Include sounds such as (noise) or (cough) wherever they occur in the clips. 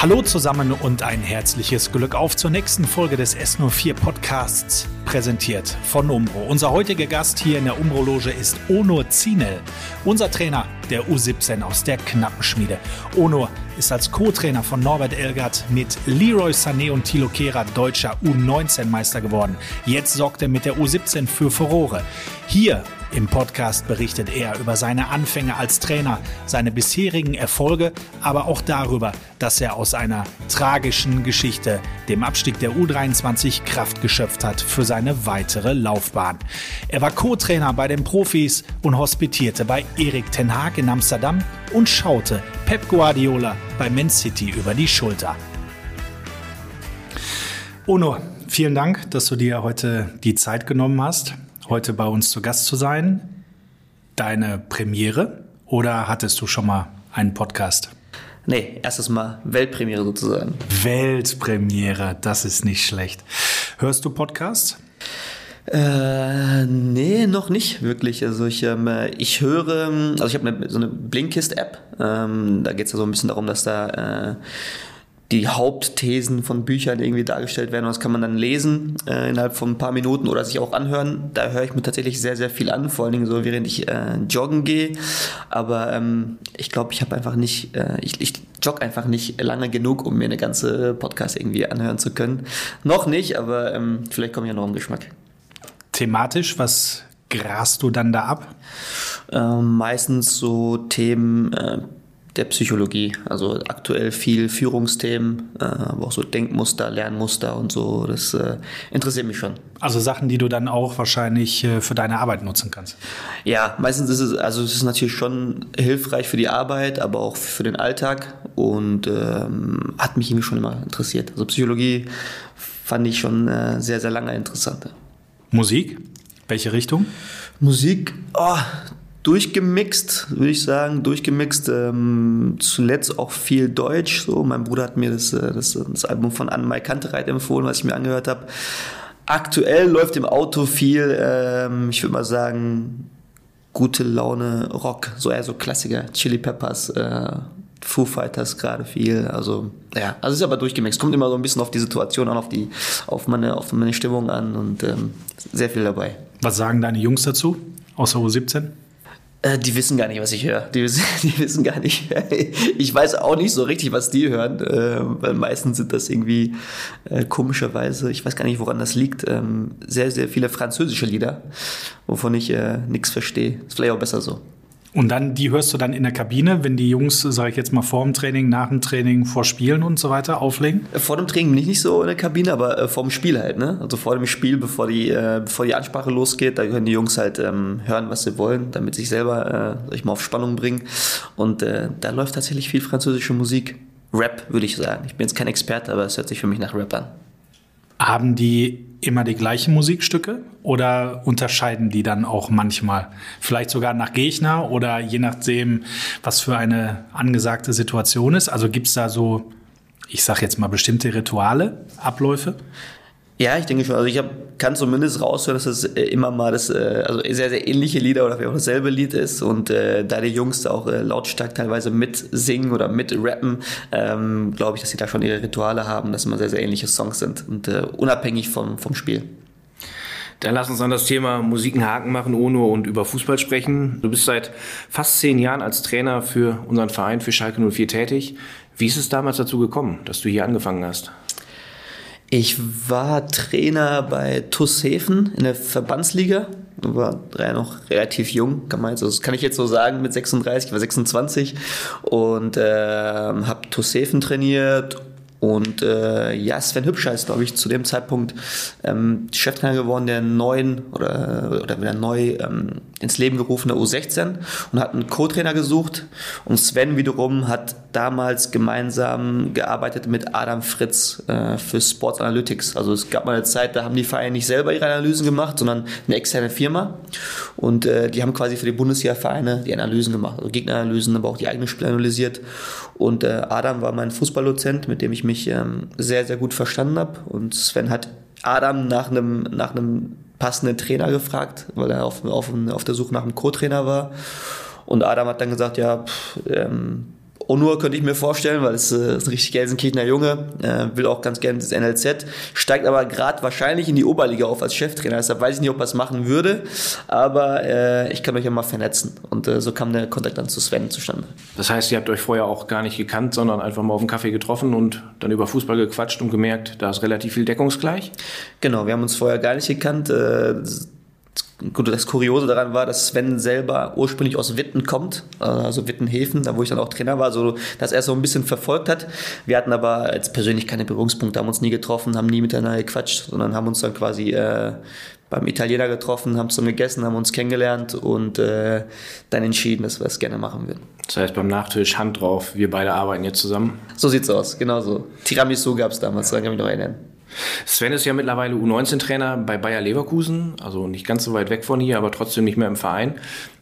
Hallo zusammen und ein herzliches Glück auf zur nächsten Folge des S04 Podcasts, präsentiert von Umbro. Unser heutiger Gast hier in der Umbro-Loge ist Onur Zinel, unser Trainer der U17 aus der Knappenschmiede. Onur ist als Co-Trainer von Norbert Elgert mit Leroy Sané und Thilo Kehrer deutscher U19-Meister geworden. Jetzt sorgt er mit der U17 für Furore. Hier im Podcast berichtet er über seine Anfänge als Trainer, seine bisherigen Erfolge, aber auch darüber, dass er aus einer tragischen Geschichte, dem Abstieg der U23, Kraft geschöpft hat für seine weitere Laufbahn. Er war Co-Trainer bei den Profis und hospitierte bei Erik Ten Haag in Amsterdam und schaute Pep Guardiola bei Man City über die Schulter. Ono, vielen Dank, dass du dir heute die Zeit genommen hast heute bei uns zu Gast zu sein. Deine Premiere oder hattest du schon mal einen Podcast? Nee, erstes Mal Weltpremiere sozusagen. Weltpremiere, das ist nicht schlecht. Hörst du Podcasts? Äh, nee, noch nicht wirklich. Also ich, ähm, ich höre, also ich habe so eine Blinkist-App. Ähm, da geht es ja so ein bisschen darum, dass da äh, die Hauptthesen von Büchern irgendwie dargestellt werden. Und das kann man dann lesen äh, innerhalb von ein paar Minuten oder sich auch anhören. Da höre ich mir tatsächlich sehr, sehr viel an, vor allen Dingen so, während ich äh, joggen gehe. Aber ähm, ich glaube, ich habe einfach nicht, äh, ich, ich jogge einfach nicht lange genug, um mir eine ganze Podcast irgendwie anhören zu können. Noch nicht, aber ähm, vielleicht komme ich ja noch im Geschmack. Thematisch, was grast du dann da ab? Ähm, meistens so Themen äh, der Psychologie. Also aktuell viel Führungsthemen, äh, aber auch so Denkmuster, Lernmuster und so. Das äh, interessiert mich schon. Also Sachen, die du dann auch wahrscheinlich äh, für deine Arbeit nutzen kannst. Ja, meistens ist es, also es ist natürlich schon hilfreich für die Arbeit, aber auch für den Alltag und ähm, hat mich irgendwie schon immer interessiert. Also Psychologie fand ich schon äh, sehr, sehr lange interessant. Musik? Welche Richtung? Musik, oh, durchgemixt, würde ich sagen, durchgemixt. Ähm, zuletzt auch viel Deutsch. So, mein Bruder hat mir das, äh, das, das Album von Anne-Mai Kantereit empfohlen, was ich mir angehört habe. Aktuell läuft im Auto viel, ähm, ich würde mal sagen, gute Laune Rock, so eher so Klassiker, Chili Peppers, äh, Foo Fighters gerade viel. Also ja, also es ist aber durchgemixt. Kommt immer so ein bisschen auf die Situation an, auf die, auf meine, auf meine Stimmung an und ähm, sehr viel dabei. Was sagen deine Jungs dazu, außer U17? Äh, die wissen gar nicht, was ich höre. Die wissen, (laughs) die wissen gar nicht. (laughs) Ich weiß auch nicht so richtig, was die hören, äh, weil meistens sind das irgendwie äh, komischerweise, ich weiß gar nicht, woran das liegt, ähm, sehr, sehr viele französische Lieder, wovon ich nichts verstehe. Ist vielleicht auch besser so. Und dann, die hörst du dann in der Kabine, wenn die Jungs, sage ich jetzt mal, vor dem Training, nach dem Training, vor Spielen und so weiter auflegen? Vor dem Training bin ich nicht so in der Kabine, aber äh, vor dem Spiel halt, ne? Also vor dem Spiel, bevor die, äh, bevor die Ansprache losgeht, da können die Jungs halt ähm, hören, was sie wollen, damit sich selber, äh, ich mal auf Spannung bringen. Und äh, da läuft tatsächlich viel französische Musik. Rap, würde ich sagen. Ich bin jetzt kein Experte, aber es hört sich für mich nach Rap an. Haben die immer die gleichen Musikstücke oder unterscheiden die dann auch manchmal? Vielleicht sogar nach Gegner oder je nachdem, was für eine angesagte Situation ist? Also gibt es da so, ich sag jetzt mal, bestimmte Rituale, Abläufe? Ja, ich denke schon. Also ich hab, kann zumindest raushören, dass das äh, immer mal das, äh, also sehr, sehr ähnliche Lieder oder auch dasselbe Lied ist. Und äh, da die Jungs da auch äh, lautstark teilweise mitsingen oder mitrappen, ähm, glaube ich, dass sie da schon ihre Rituale haben, dass immer sehr, sehr ähnliche Songs sind und äh, unabhängig vom, vom Spiel. Dann lass uns an das Thema Musik einen Haken machen, ohne und über Fußball sprechen. Du bist seit fast zehn Jahren als Trainer für unseren Verein, für Schalke 04 tätig. Wie ist es damals dazu gekommen, dass du hier angefangen hast? Ich war Trainer bei TuS Hefen in der Verbandsliga. War ja noch relativ jung, kann man jetzt, das kann ich jetzt so sagen, mit 36, ich war 26 und äh, habe TuS Hefen trainiert und äh, ja, Sven Hübscher ist, glaube ich, zu dem Zeitpunkt ähm, Cheftrainer geworden der neuen oder, oder wieder neu ähm, ins Leben gerufene U16 und hat einen Co-Trainer gesucht. Und Sven wiederum hat damals gemeinsam gearbeitet mit Adam Fritz äh, für Sports Analytics. Also es gab mal eine Zeit, da haben die Vereine nicht selber ihre Analysen gemacht, sondern eine externe Firma. Und äh, die haben quasi für die Bundesliga-Vereine die Analysen gemacht, also Gegneranalysen, aber auch die eigenen Spiele analysiert. Und äh, Adam war mein Fußballdozent, mit dem ich mich ähm, sehr, sehr gut verstanden habe. Und Sven hat Adam nach einem, nach einem passenden Trainer gefragt, weil er auf, auf, auf der Suche nach einem Co-Trainer war. Und Adam hat dann gesagt, ja, pff, ähm, Onur könnte ich mir vorstellen, weil es äh, ist ein richtig Gelsenkirchener Junge, äh, will auch ganz gerne das NLZ, steigt aber gerade wahrscheinlich in die Oberliga auf als Cheftrainer. Deshalb weiß ich nicht, ob er es machen würde, aber äh, ich kann euch ja mal vernetzen. Und äh, so kam der Kontakt dann zu Sven zustande. Das heißt, ihr habt euch vorher auch gar nicht gekannt, sondern einfach mal auf dem Kaffee getroffen und dann über Fußball gequatscht und gemerkt, da ist relativ viel deckungsgleich? Genau, wir haben uns vorher gar nicht gekannt. Äh, Gut, das Kuriose daran war, dass Sven selber ursprünglich aus Witten kommt, also Wittenhäfen, da wo ich dann auch Trainer war, so dass er so ein bisschen verfolgt hat. Wir hatten aber jetzt persönlich keine Berührungspunkte, haben uns nie getroffen, haben nie miteinander gequatscht, sondern haben uns dann quasi äh, beim Italiener getroffen, haben zusammen gegessen, haben uns kennengelernt und äh, dann entschieden, dass wir es gerne machen würden. Das heißt, beim Nachtisch Hand drauf, wir beide arbeiten jetzt zusammen? So sieht's aus, genau so. Tiramisu gab es damals, daran kann ich mich noch erinnern. Sven ist ja mittlerweile U19-Trainer bei Bayer Leverkusen, also nicht ganz so weit weg von hier, aber trotzdem nicht mehr im Verein.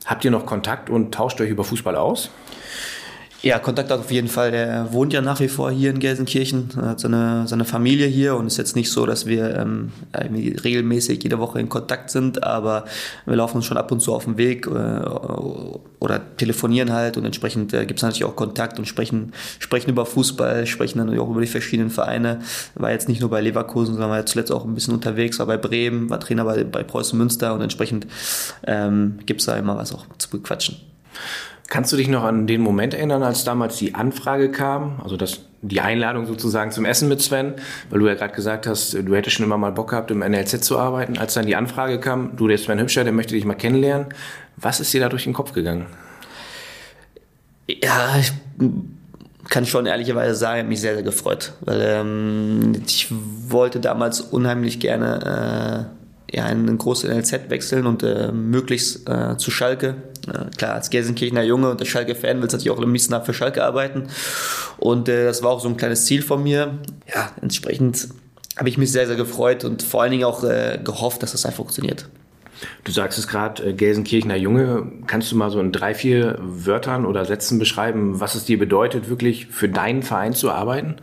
Habt ihr noch Kontakt und tauscht euch über Fußball aus? Ja, Kontakt auf jeden Fall. Der wohnt ja nach wie vor hier in Gelsenkirchen, hat seine, seine Familie hier und es ist jetzt nicht so, dass wir ähm, regelmäßig jede Woche in Kontakt sind, aber wir laufen uns schon ab und zu auf den Weg äh, oder telefonieren halt und entsprechend äh, gibt es natürlich auch Kontakt und sprechen, sprechen über Fußball, sprechen dann auch über die verschiedenen Vereine. War jetzt nicht nur bei Leverkusen, sondern war zuletzt auch ein bisschen unterwegs, war bei Bremen, war Trainer bei, bei Preußen Münster und entsprechend ähm, gibt es da immer was auch zu bequatschen. Kannst du dich noch an den Moment erinnern, als damals die Anfrage kam, also das, die Einladung sozusagen zum Essen mit Sven, weil du ja gerade gesagt hast, du hättest schon immer mal Bock gehabt, im NLZ zu arbeiten. Als dann die Anfrage kam, du, der Sven Hübscher, der möchte dich mal kennenlernen. Was ist dir da durch den Kopf gegangen? Ja, ich kann schon ehrlicherweise sagen, habe mich sehr, sehr gefreut, weil ähm, ich wollte damals unheimlich gerne äh, ja, in ein großes NLZ wechseln und äh, möglichst äh, zu Schalke. Äh, klar, als Gelsenkirchener Junge und der Schalke-Fan willst du natürlich auch am liebsten für Schalke arbeiten. Und äh, das war auch so ein kleines Ziel von mir. Ja, entsprechend habe ich mich sehr, sehr gefreut und vor allen Dingen auch äh, gehofft, dass das einfach funktioniert. Du sagst es gerade, äh, Gelsenkirchener Junge. Kannst du mal so in drei, vier Wörtern oder Sätzen beschreiben, was es dir bedeutet, wirklich für deinen Verein zu arbeiten?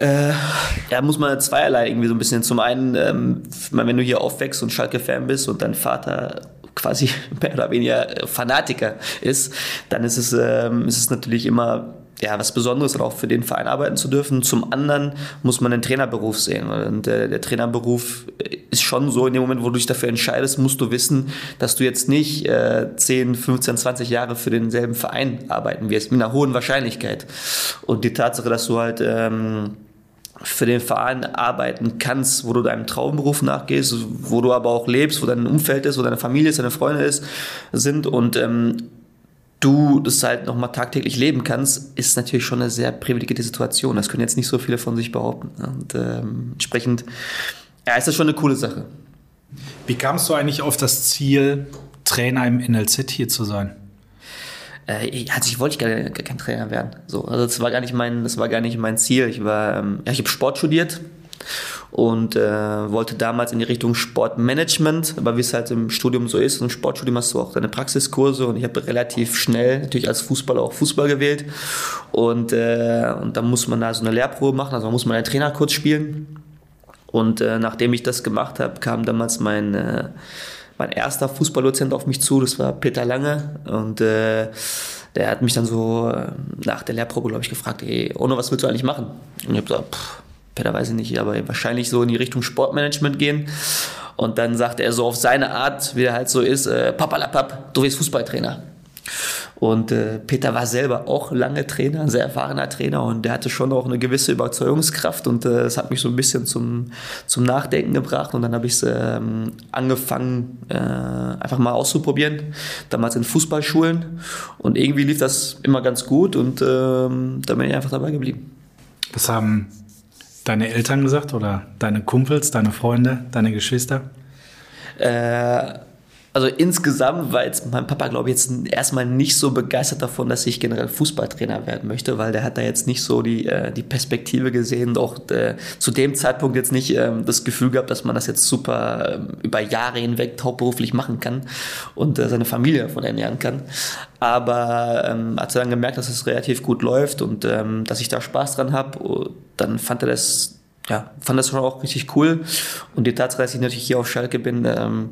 Äh, ja, muss man zweierlei irgendwie so ein bisschen. Zum einen, ähm, wenn du hier aufwächst und Schalke-Fan bist und dein Vater quasi (laughs) mehr oder weniger Fanatiker ist, dann ist es, ähm, ist es natürlich immer ja, was Besonderes, auch für den Verein arbeiten zu dürfen. Zum anderen muss man den Trainerberuf sehen. Und der, der, Trainerberuf ist schon so, in dem Moment, wo du dich dafür entscheidest, musst du wissen, dass du jetzt nicht äh, 10, 15, 20 Jahre für denselben Verein arbeiten wirst, mit einer hohen Wahrscheinlichkeit. Und die Tatsache, dass du halt ähm, für den Verein arbeiten kannst, wo du deinem Traumberuf nachgehst, wo du aber auch lebst, wo dein Umfeld ist, wo deine Familie ist, deine Freunde ist, sind und ähm, du das halt nochmal tagtäglich leben kannst, ist natürlich schon eine sehr privilegierte Situation. Das können jetzt nicht so viele von sich behaupten. Und ähm, entsprechend, ja, ist das schon eine coole Sache. Wie kamst du eigentlich auf das Ziel, Trainer im NLZ hier zu sein? äh, also ich wollte gar, gar kein Trainer werden. So, also das war gar nicht mein, das war gar nicht mein Ziel. Ich war, ähm, ja, ich habe Sport studiert und äh, wollte damals in die Richtung Sportmanagement, aber wie es halt im Studium so ist, im Sportstudium hast du auch deine Praxiskurse und ich habe relativ schnell natürlich als Fußballer auch Fußball gewählt. Und, äh, und dann muss man da so eine Lehrprobe machen, also man muss mal einen Trainerkurs spielen. Und äh, nachdem ich das gemacht habe, kam damals mein äh, mein erster Fußballdozent auf mich zu, das war Peter Lange. Und äh, der hat mich dann so äh, nach der Lehrprobe, glaube ich, gefragt, ey, Ono, was willst du eigentlich machen? Und ich habe gesagt, pff, Peter weiß ich nicht, aber wahrscheinlich so in die Richtung Sportmanagement gehen. Und dann sagte er so auf seine Art, wie er halt so ist, äh, Papalapap, du bist Fußballtrainer. Und äh, Peter war selber auch lange Trainer, ein sehr erfahrener Trainer und der hatte schon auch eine gewisse Überzeugungskraft und äh, das hat mich so ein bisschen zum, zum Nachdenken gebracht und dann habe ich ähm, angefangen, äh, einfach mal auszuprobieren, damals in Fußballschulen und irgendwie lief das immer ganz gut und ähm, da bin ich einfach dabei geblieben. Was haben deine Eltern gesagt oder deine Kumpels, deine Freunde, deine Geschwister? Äh, also insgesamt war jetzt mein Papa, glaube ich, jetzt erstmal nicht so begeistert davon, dass ich generell Fußballtrainer werden möchte, weil der hat da jetzt nicht so die, äh, die Perspektive gesehen und auch äh, zu dem Zeitpunkt jetzt nicht ähm, das Gefühl gehabt, dass man das jetzt super ähm, über Jahre hinweg hauptberuflich machen kann und äh, seine Familie davon ernähren kann. Aber ähm, als er dann gemerkt, dass es relativ gut läuft und ähm, dass ich da Spaß dran habe, oh, dann fand er das ja, fand das schon auch richtig cool. Und die Tatsache, dass ich natürlich hier auf Schalke bin, ähm,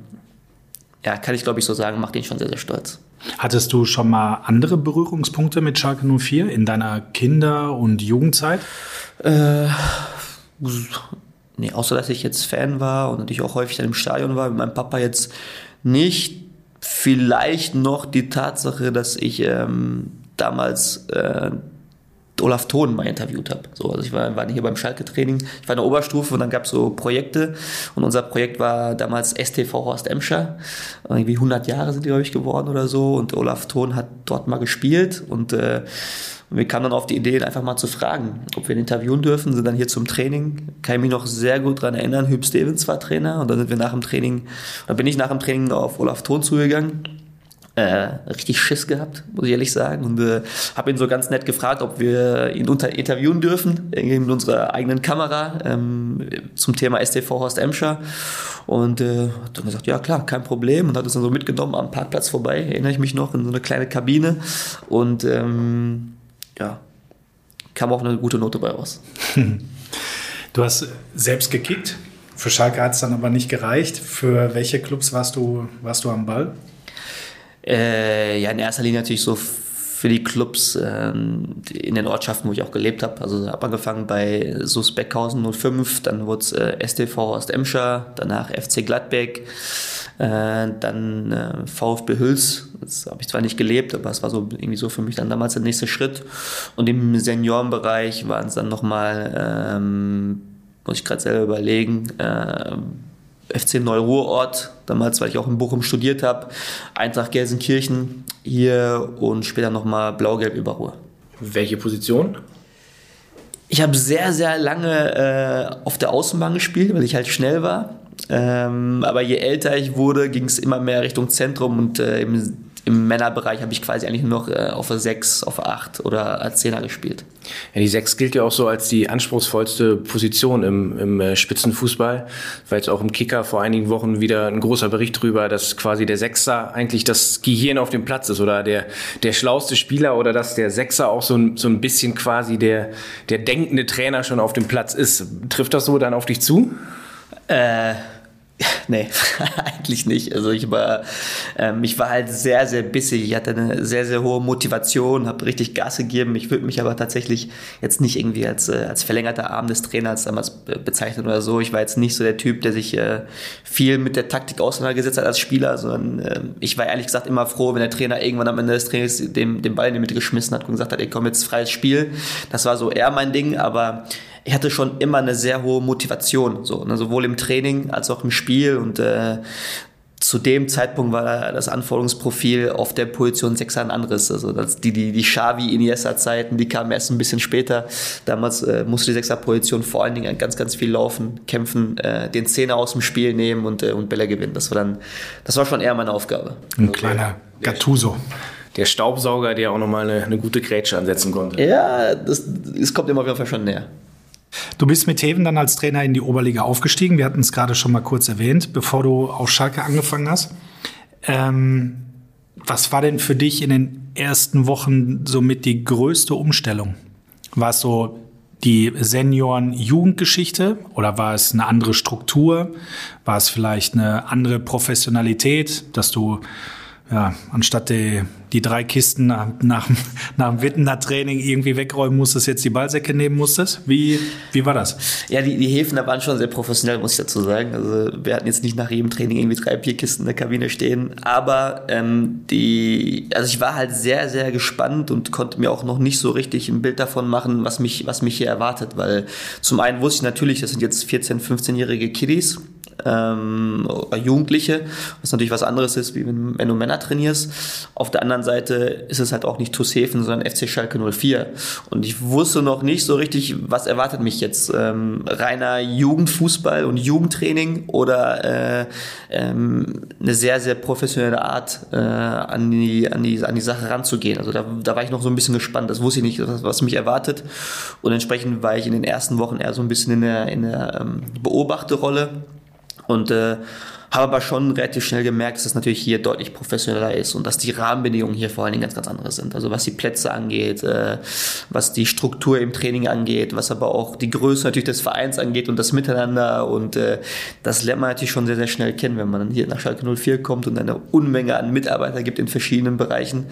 ja, kann ich glaube ich so sagen, macht ihn schon sehr, sehr stolz. Hattest du schon mal andere Berührungspunkte mit Schalke 04 in deiner Kinder- und Jugendzeit? Äh, nee, außer dass ich jetzt Fan war und natürlich auch häufig dann im Stadion war, mit meinem Papa jetzt nicht. Vielleicht noch die Tatsache, dass ich ähm, damals äh, Olaf Thon mal interviewt habe. So, also ich war, war hier beim Schalke-Training, ich war in der Oberstufe und dann gab es so Projekte und unser Projekt war damals STV Horst Emscher. Irgendwie 100 Jahre sind die, glaube ich, geworden oder so und Olaf Thon hat dort mal gespielt und äh, wir kamen dann auf die Idee, einfach mal zu fragen, ob wir ihn interviewen dürfen, sind dann hier zum Training. Kann ich mich noch sehr gut daran erinnern, Hüb Stevens war Trainer und dann sind wir nach dem Training, da bin ich nach dem Training auf Olaf Thon zugegangen äh, richtig Schiss gehabt, muss ich ehrlich sagen. Und äh, habe ihn so ganz nett gefragt, ob wir ihn unter interviewen dürfen, mit unserer eigenen Kamera ähm, zum Thema STV Horst Emscher. Und äh, hat dann gesagt, ja klar, kein Problem. Und hat uns dann so mitgenommen am Parkplatz vorbei, erinnere ich mich noch, in so eine kleine Kabine. Und ähm, ja, kam auch eine gute Note bei raus. Du hast selbst gekickt. Für Schalke hat es dann aber nicht gereicht. Für welche Clubs warst du, warst du am Ball? Äh, ja, in erster Linie natürlich so für die Clubs äh, in den Ortschaften, wo ich auch gelebt habe. Also habe angefangen bei SUS Beckhausen 05, dann wurde es äh, STV Ostemscher, danach FC Gladbeck, äh, dann äh, VfB Hüls. Das habe ich zwar nicht gelebt, aber es war so irgendwie so für mich dann damals der nächste Schritt. Und im Seniorenbereich waren es dann nochmal, ähm, muss ich gerade selber überlegen, äh, FC Neuruhrort, damals, weil ich auch in Bochum studiert habe, Eintracht Gelsenkirchen hier und später nochmal Blau-Gelb über Ruhr. Welche Position? Ich habe sehr, sehr lange äh, auf der Außenbahn gespielt, weil ich halt schnell war. Ähm, aber je älter ich wurde, ging es immer mehr Richtung Zentrum und äh, im im Männerbereich habe ich quasi eigentlich nur noch äh, auf der 6, auf der 8 oder als Zehner gespielt. Ja, die 6 gilt ja auch so als die anspruchsvollste Position im, im äh, Spitzenfußball. Weil jetzt auch im Kicker vor einigen Wochen wieder ein großer Bericht drüber, dass quasi der Sechser eigentlich das Gehirn auf dem Platz ist oder der, der schlauste Spieler oder dass der Sechser auch so ein, so ein bisschen quasi der, der denkende Trainer schon auf dem Platz ist. Trifft das so dann auf dich zu? Äh, (laughs) Nee, (laughs) eigentlich nicht. Also ich war, ähm, ich war halt sehr, sehr bissig. Ich hatte eine sehr, sehr hohe Motivation, habe richtig Gas gegeben. Ich würde mich aber tatsächlich jetzt nicht irgendwie als, äh, als verlängerter Arm des Trainers damals bezeichnen oder so. Ich war jetzt nicht so der Typ, der sich äh, viel mit der Taktik auseinandergesetzt hat als Spieler, sondern äh, ich war ehrlich gesagt immer froh, wenn der Trainer irgendwann am Ende des Trainings dem, den Ball in die Mitte geschmissen hat und gesagt hat, ey komm jetzt freies Spiel. Das war so eher mein Ding, aber ich hatte schon immer eine sehr hohe Motivation, so, ne, sowohl im Training als auch im Spiel und äh, zu dem Zeitpunkt war das Anforderungsprofil auf der Position 6 ein anderes. Also das, die, die, die Xavi Iniesta Zeiten, die kamen erst ein bisschen später. Damals äh, musste die 6er Position vor allen Dingen ganz, ganz viel laufen, kämpfen, äh, den Zehner aus dem Spiel nehmen und, äh, und Bälle gewinnen. Das war dann, das war schon eher meine Aufgabe. Ein kleiner Gattuso der Staubsauger, der auch nochmal eine, eine gute Grätsche ansetzen konnte. Ja, das, das kommt immer auf jeden Fall schon näher. Du bist mit Heven dann als Trainer in die Oberliga aufgestiegen. Wir hatten es gerade schon mal kurz erwähnt, bevor du auf Schalke angefangen hast. Ähm, was war denn für dich in den ersten Wochen somit die größte Umstellung? War es so die Senioren-Jugendgeschichte oder war es eine andere Struktur? War es vielleicht eine andere Professionalität, dass du ja, anstatt die, die drei Kisten nach, nach, nach dem Wittener Training irgendwie wegräumen musstest, jetzt die Ballsäcke nehmen musstest. Wie, wie war das? Ja, die, die Häfen da waren schon sehr professionell, muss ich dazu sagen. Also wir hatten jetzt nicht nach jedem Training irgendwie drei Bierkisten in der Kabine stehen. Aber ähm, die, also ich war halt sehr, sehr gespannt und konnte mir auch noch nicht so richtig ein Bild davon machen, was mich, was mich hier erwartet. Weil zum einen wusste ich natürlich, das sind jetzt 14-, 15-jährige Kiddies ähm, Jugendliche, was natürlich was anderes ist, wie wenn, wenn, du Männer trainierst. Auf der anderen Seite ist es halt auch nicht Tushefen, sondern FC Schalke 04. Und ich wusste noch nicht so richtig, was erwartet mich jetzt. Ähm, reiner Jugendfußball und Jugendtraining oder äh, ähm, eine sehr, sehr professionelle Art, äh, an, die, an, die, an die Sache ranzugehen. Also da, da war ich noch so ein bisschen gespannt. Das wusste ich nicht, was, was mich erwartet. Und entsprechend war ich in den ersten Wochen eher so ein bisschen in der, in der ähm, Beobachterrolle und äh, Habe aber schon relativ schnell gemerkt, dass es natürlich hier deutlich professioneller ist und dass die Rahmenbedingungen hier vor allen Dingen ganz, ganz andere sind. Also was die Plätze angeht, äh, was die Struktur im Training angeht, was aber auch die Größe natürlich des Vereins angeht und das Miteinander. Und äh, das lernt man natürlich schon sehr, sehr schnell kennen, wenn man hier nach Schalke 04 kommt und eine Unmenge an Mitarbeiter gibt in verschiedenen Bereichen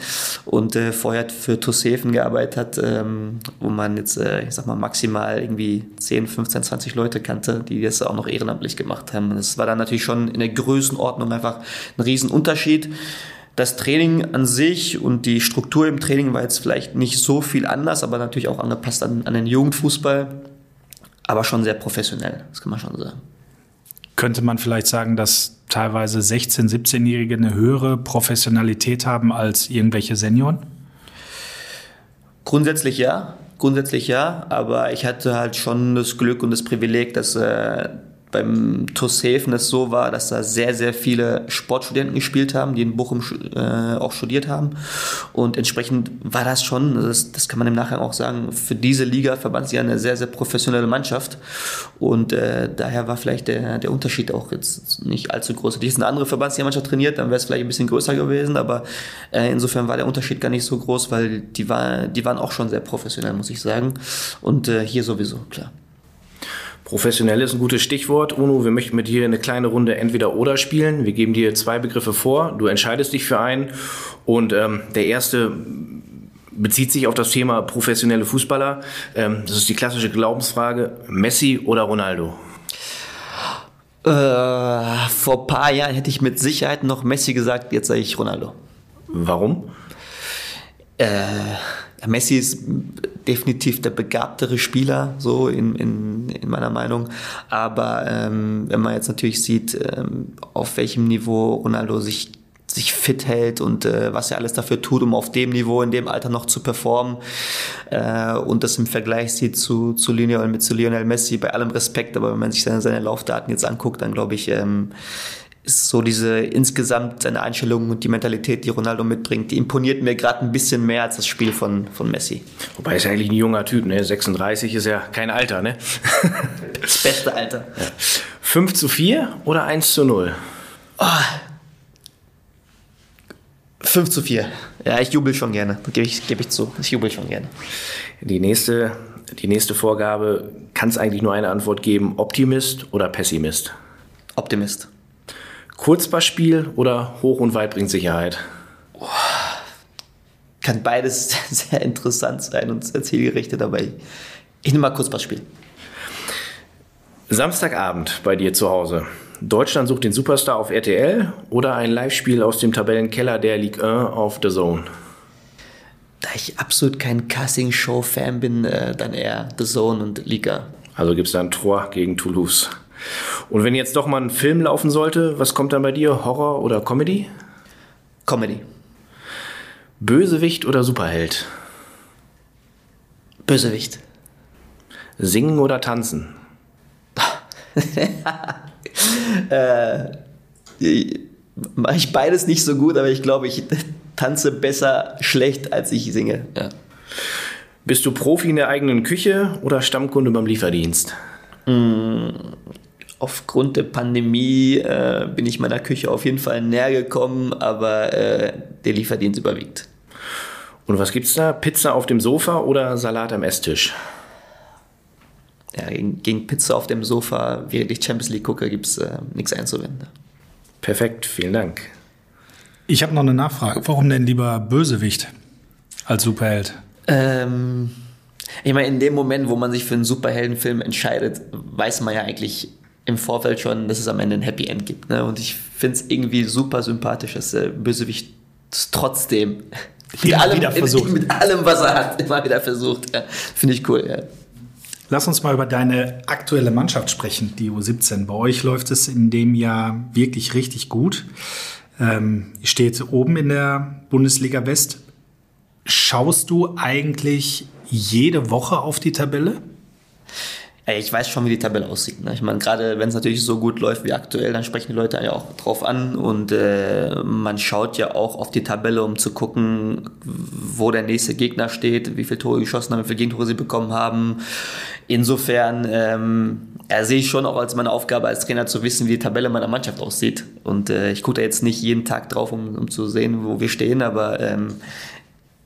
und äh, vorher für Tussefen gearbeitet hat, ähm, wo man jetzt, äh, ich sag mal, maximal irgendwie 10, 15, 20 Leute kannte, die das auch noch ehrenamtlich gemacht haben. Das war dann natürlich schon in der Größenordnung einfach ein Riesenunterschied. Das Training an sich und die Struktur im Training war jetzt vielleicht nicht so viel anders, aber natürlich auch angepasst an, an den Jugendfußball, aber schon sehr professionell, das kann man schon sagen. Könnte man vielleicht sagen, dass teilweise 16-, 17-Jährige eine höhere Professionalität haben als irgendwelche Senioren? Grundsätzlich ja, grundsätzlich ja, aber ich hatte halt schon das Glück und das Privileg, dass äh, beim TuS Häfen es so war, dass da sehr, sehr viele Sportstudenten gespielt haben, die in Bochum äh, auch studiert haben. Und entsprechend war das schon, das, das kann man im Nachgang auch sagen, für diese Liga verband sie eine sehr, sehr professionelle Mannschaft. Und äh, daher war vielleicht der, der Unterschied auch jetzt nicht allzu groß. Hätte ich eine andere Verbandsmannschaft trainiert, dann wäre es vielleicht ein bisschen größer gewesen, aber äh, insofern war der Unterschied gar nicht so groß, weil die, war, die waren auch schon sehr professionell, muss ich sagen. Und äh, hier sowieso, klar. Professionell ist ein gutes Stichwort. Uno, wir möchten mit dir eine kleine Runde entweder oder spielen. Wir geben dir zwei Begriffe vor. Du entscheidest dich für einen. Und ähm, der erste bezieht sich auf das Thema professionelle Fußballer. Ähm, das ist die klassische Glaubensfrage. Messi oder Ronaldo? Äh, vor ein paar Jahren hätte ich mit Sicherheit noch Messi gesagt. Jetzt sage ich Ronaldo. Warum? Äh, Messi ist definitiv der begabtere Spieler, so in, in, in meiner Meinung. Aber ähm, wenn man jetzt natürlich sieht, ähm, auf welchem Niveau Ronaldo sich sich fit hält und äh, was er alles dafür tut, um auf dem Niveau in dem Alter noch zu performen äh, und das im Vergleich sieht zu, zu Lionel mit zu Lionel Messi bei allem Respekt, aber wenn man sich seine, seine Laufdaten jetzt anguckt, dann glaube ich, ähm, ist so diese insgesamt seine Einstellung und die Mentalität, die Ronaldo mitbringt, die imponiert mir gerade ein bisschen mehr als das Spiel von, von Messi. Wobei ist eigentlich ein junger Typ, ne? 36 ist ja kein Alter, ne? (laughs) Das beste Alter. Ja. 5 zu 4 oder 1 zu 0? Oh. 5 zu 4. Ja, ich jubel schon gerne. Gebe ich, geb ich zu. Ich jubel schon gerne. Die nächste, die nächste Vorgabe kann es eigentlich nur eine Antwort geben: Optimist oder Pessimist? Optimist. Kurzpassspiel oder Hoch- und Weit bringt Sicherheit? Oh, kann beides (laughs) sehr interessant sein und sehr zielgerichtet, aber ich, ich nehme mal Kurzpassspiel. Samstagabend bei dir zu Hause. Deutschland sucht den Superstar auf RTL oder ein Live-Spiel aus dem Tabellenkeller der Ligue 1 auf The Zone? Da ich absolut kein Casting-Show-Fan bin, äh, dann eher The Zone und Liga. Also gibt es da ein Tor gegen Toulouse. Und wenn jetzt doch mal ein Film laufen sollte, was kommt dann bei dir? Horror oder Comedy? Comedy. Bösewicht oder Superheld? Bösewicht. Singen oder tanzen? (laughs) äh, mache ich beides nicht so gut, aber ich glaube, ich tanze besser schlecht, als ich singe. Ja. Bist du Profi in der eigenen Küche oder Stammkunde beim Lieferdienst? Aufgrund der Pandemie äh, bin ich meiner Küche auf jeden Fall näher gekommen, aber äh, der Lieferdienst überwiegt. Und was gibt's da? Pizza auf dem Sofa oder Salat am Esstisch? Ja, gegen, gegen Pizza auf dem Sofa, während ich Champions League gucke, gibt es äh, nichts einzuwenden. Perfekt, vielen Dank. Ich habe noch eine Nachfrage. Warum denn lieber Bösewicht als Superheld? Ähm, ich meine, in dem Moment, wo man sich für einen Superheldenfilm entscheidet, weiß man ja eigentlich im Vorfeld schon, dass es am Ende ein Happy End gibt. Ne? Und ich finde es irgendwie super sympathisch, dass der Bösewicht trotzdem mit allem, wieder versucht. mit allem, was er hat, immer wieder versucht. Ja. Finde ich cool. Ja. Lass uns mal über deine aktuelle Mannschaft sprechen, die U17. Bei euch läuft es in dem Jahr wirklich richtig gut. Ähm, steht oben in der Bundesliga West. Schaust du eigentlich jede Woche auf die Tabelle? Ich weiß schon, wie die Tabelle aussieht. Ne? Ich meine, gerade wenn es natürlich so gut läuft wie aktuell, dann sprechen die Leute ja auch drauf an und äh, man schaut ja auch auf die Tabelle, um zu gucken, wo der nächste Gegner steht, wie viele Tore geschossen haben, wie viele Gegentore sie bekommen haben. Insofern ähm, ja, sehe ich schon auch als meine Aufgabe als Trainer zu wissen, wie die Tabelle meiner Mannschaft aussieht. Und äh, ich gucke da jetzt nicht jeden Tag drauf, um, um zu sehen, wo wir stehen, aber ähm,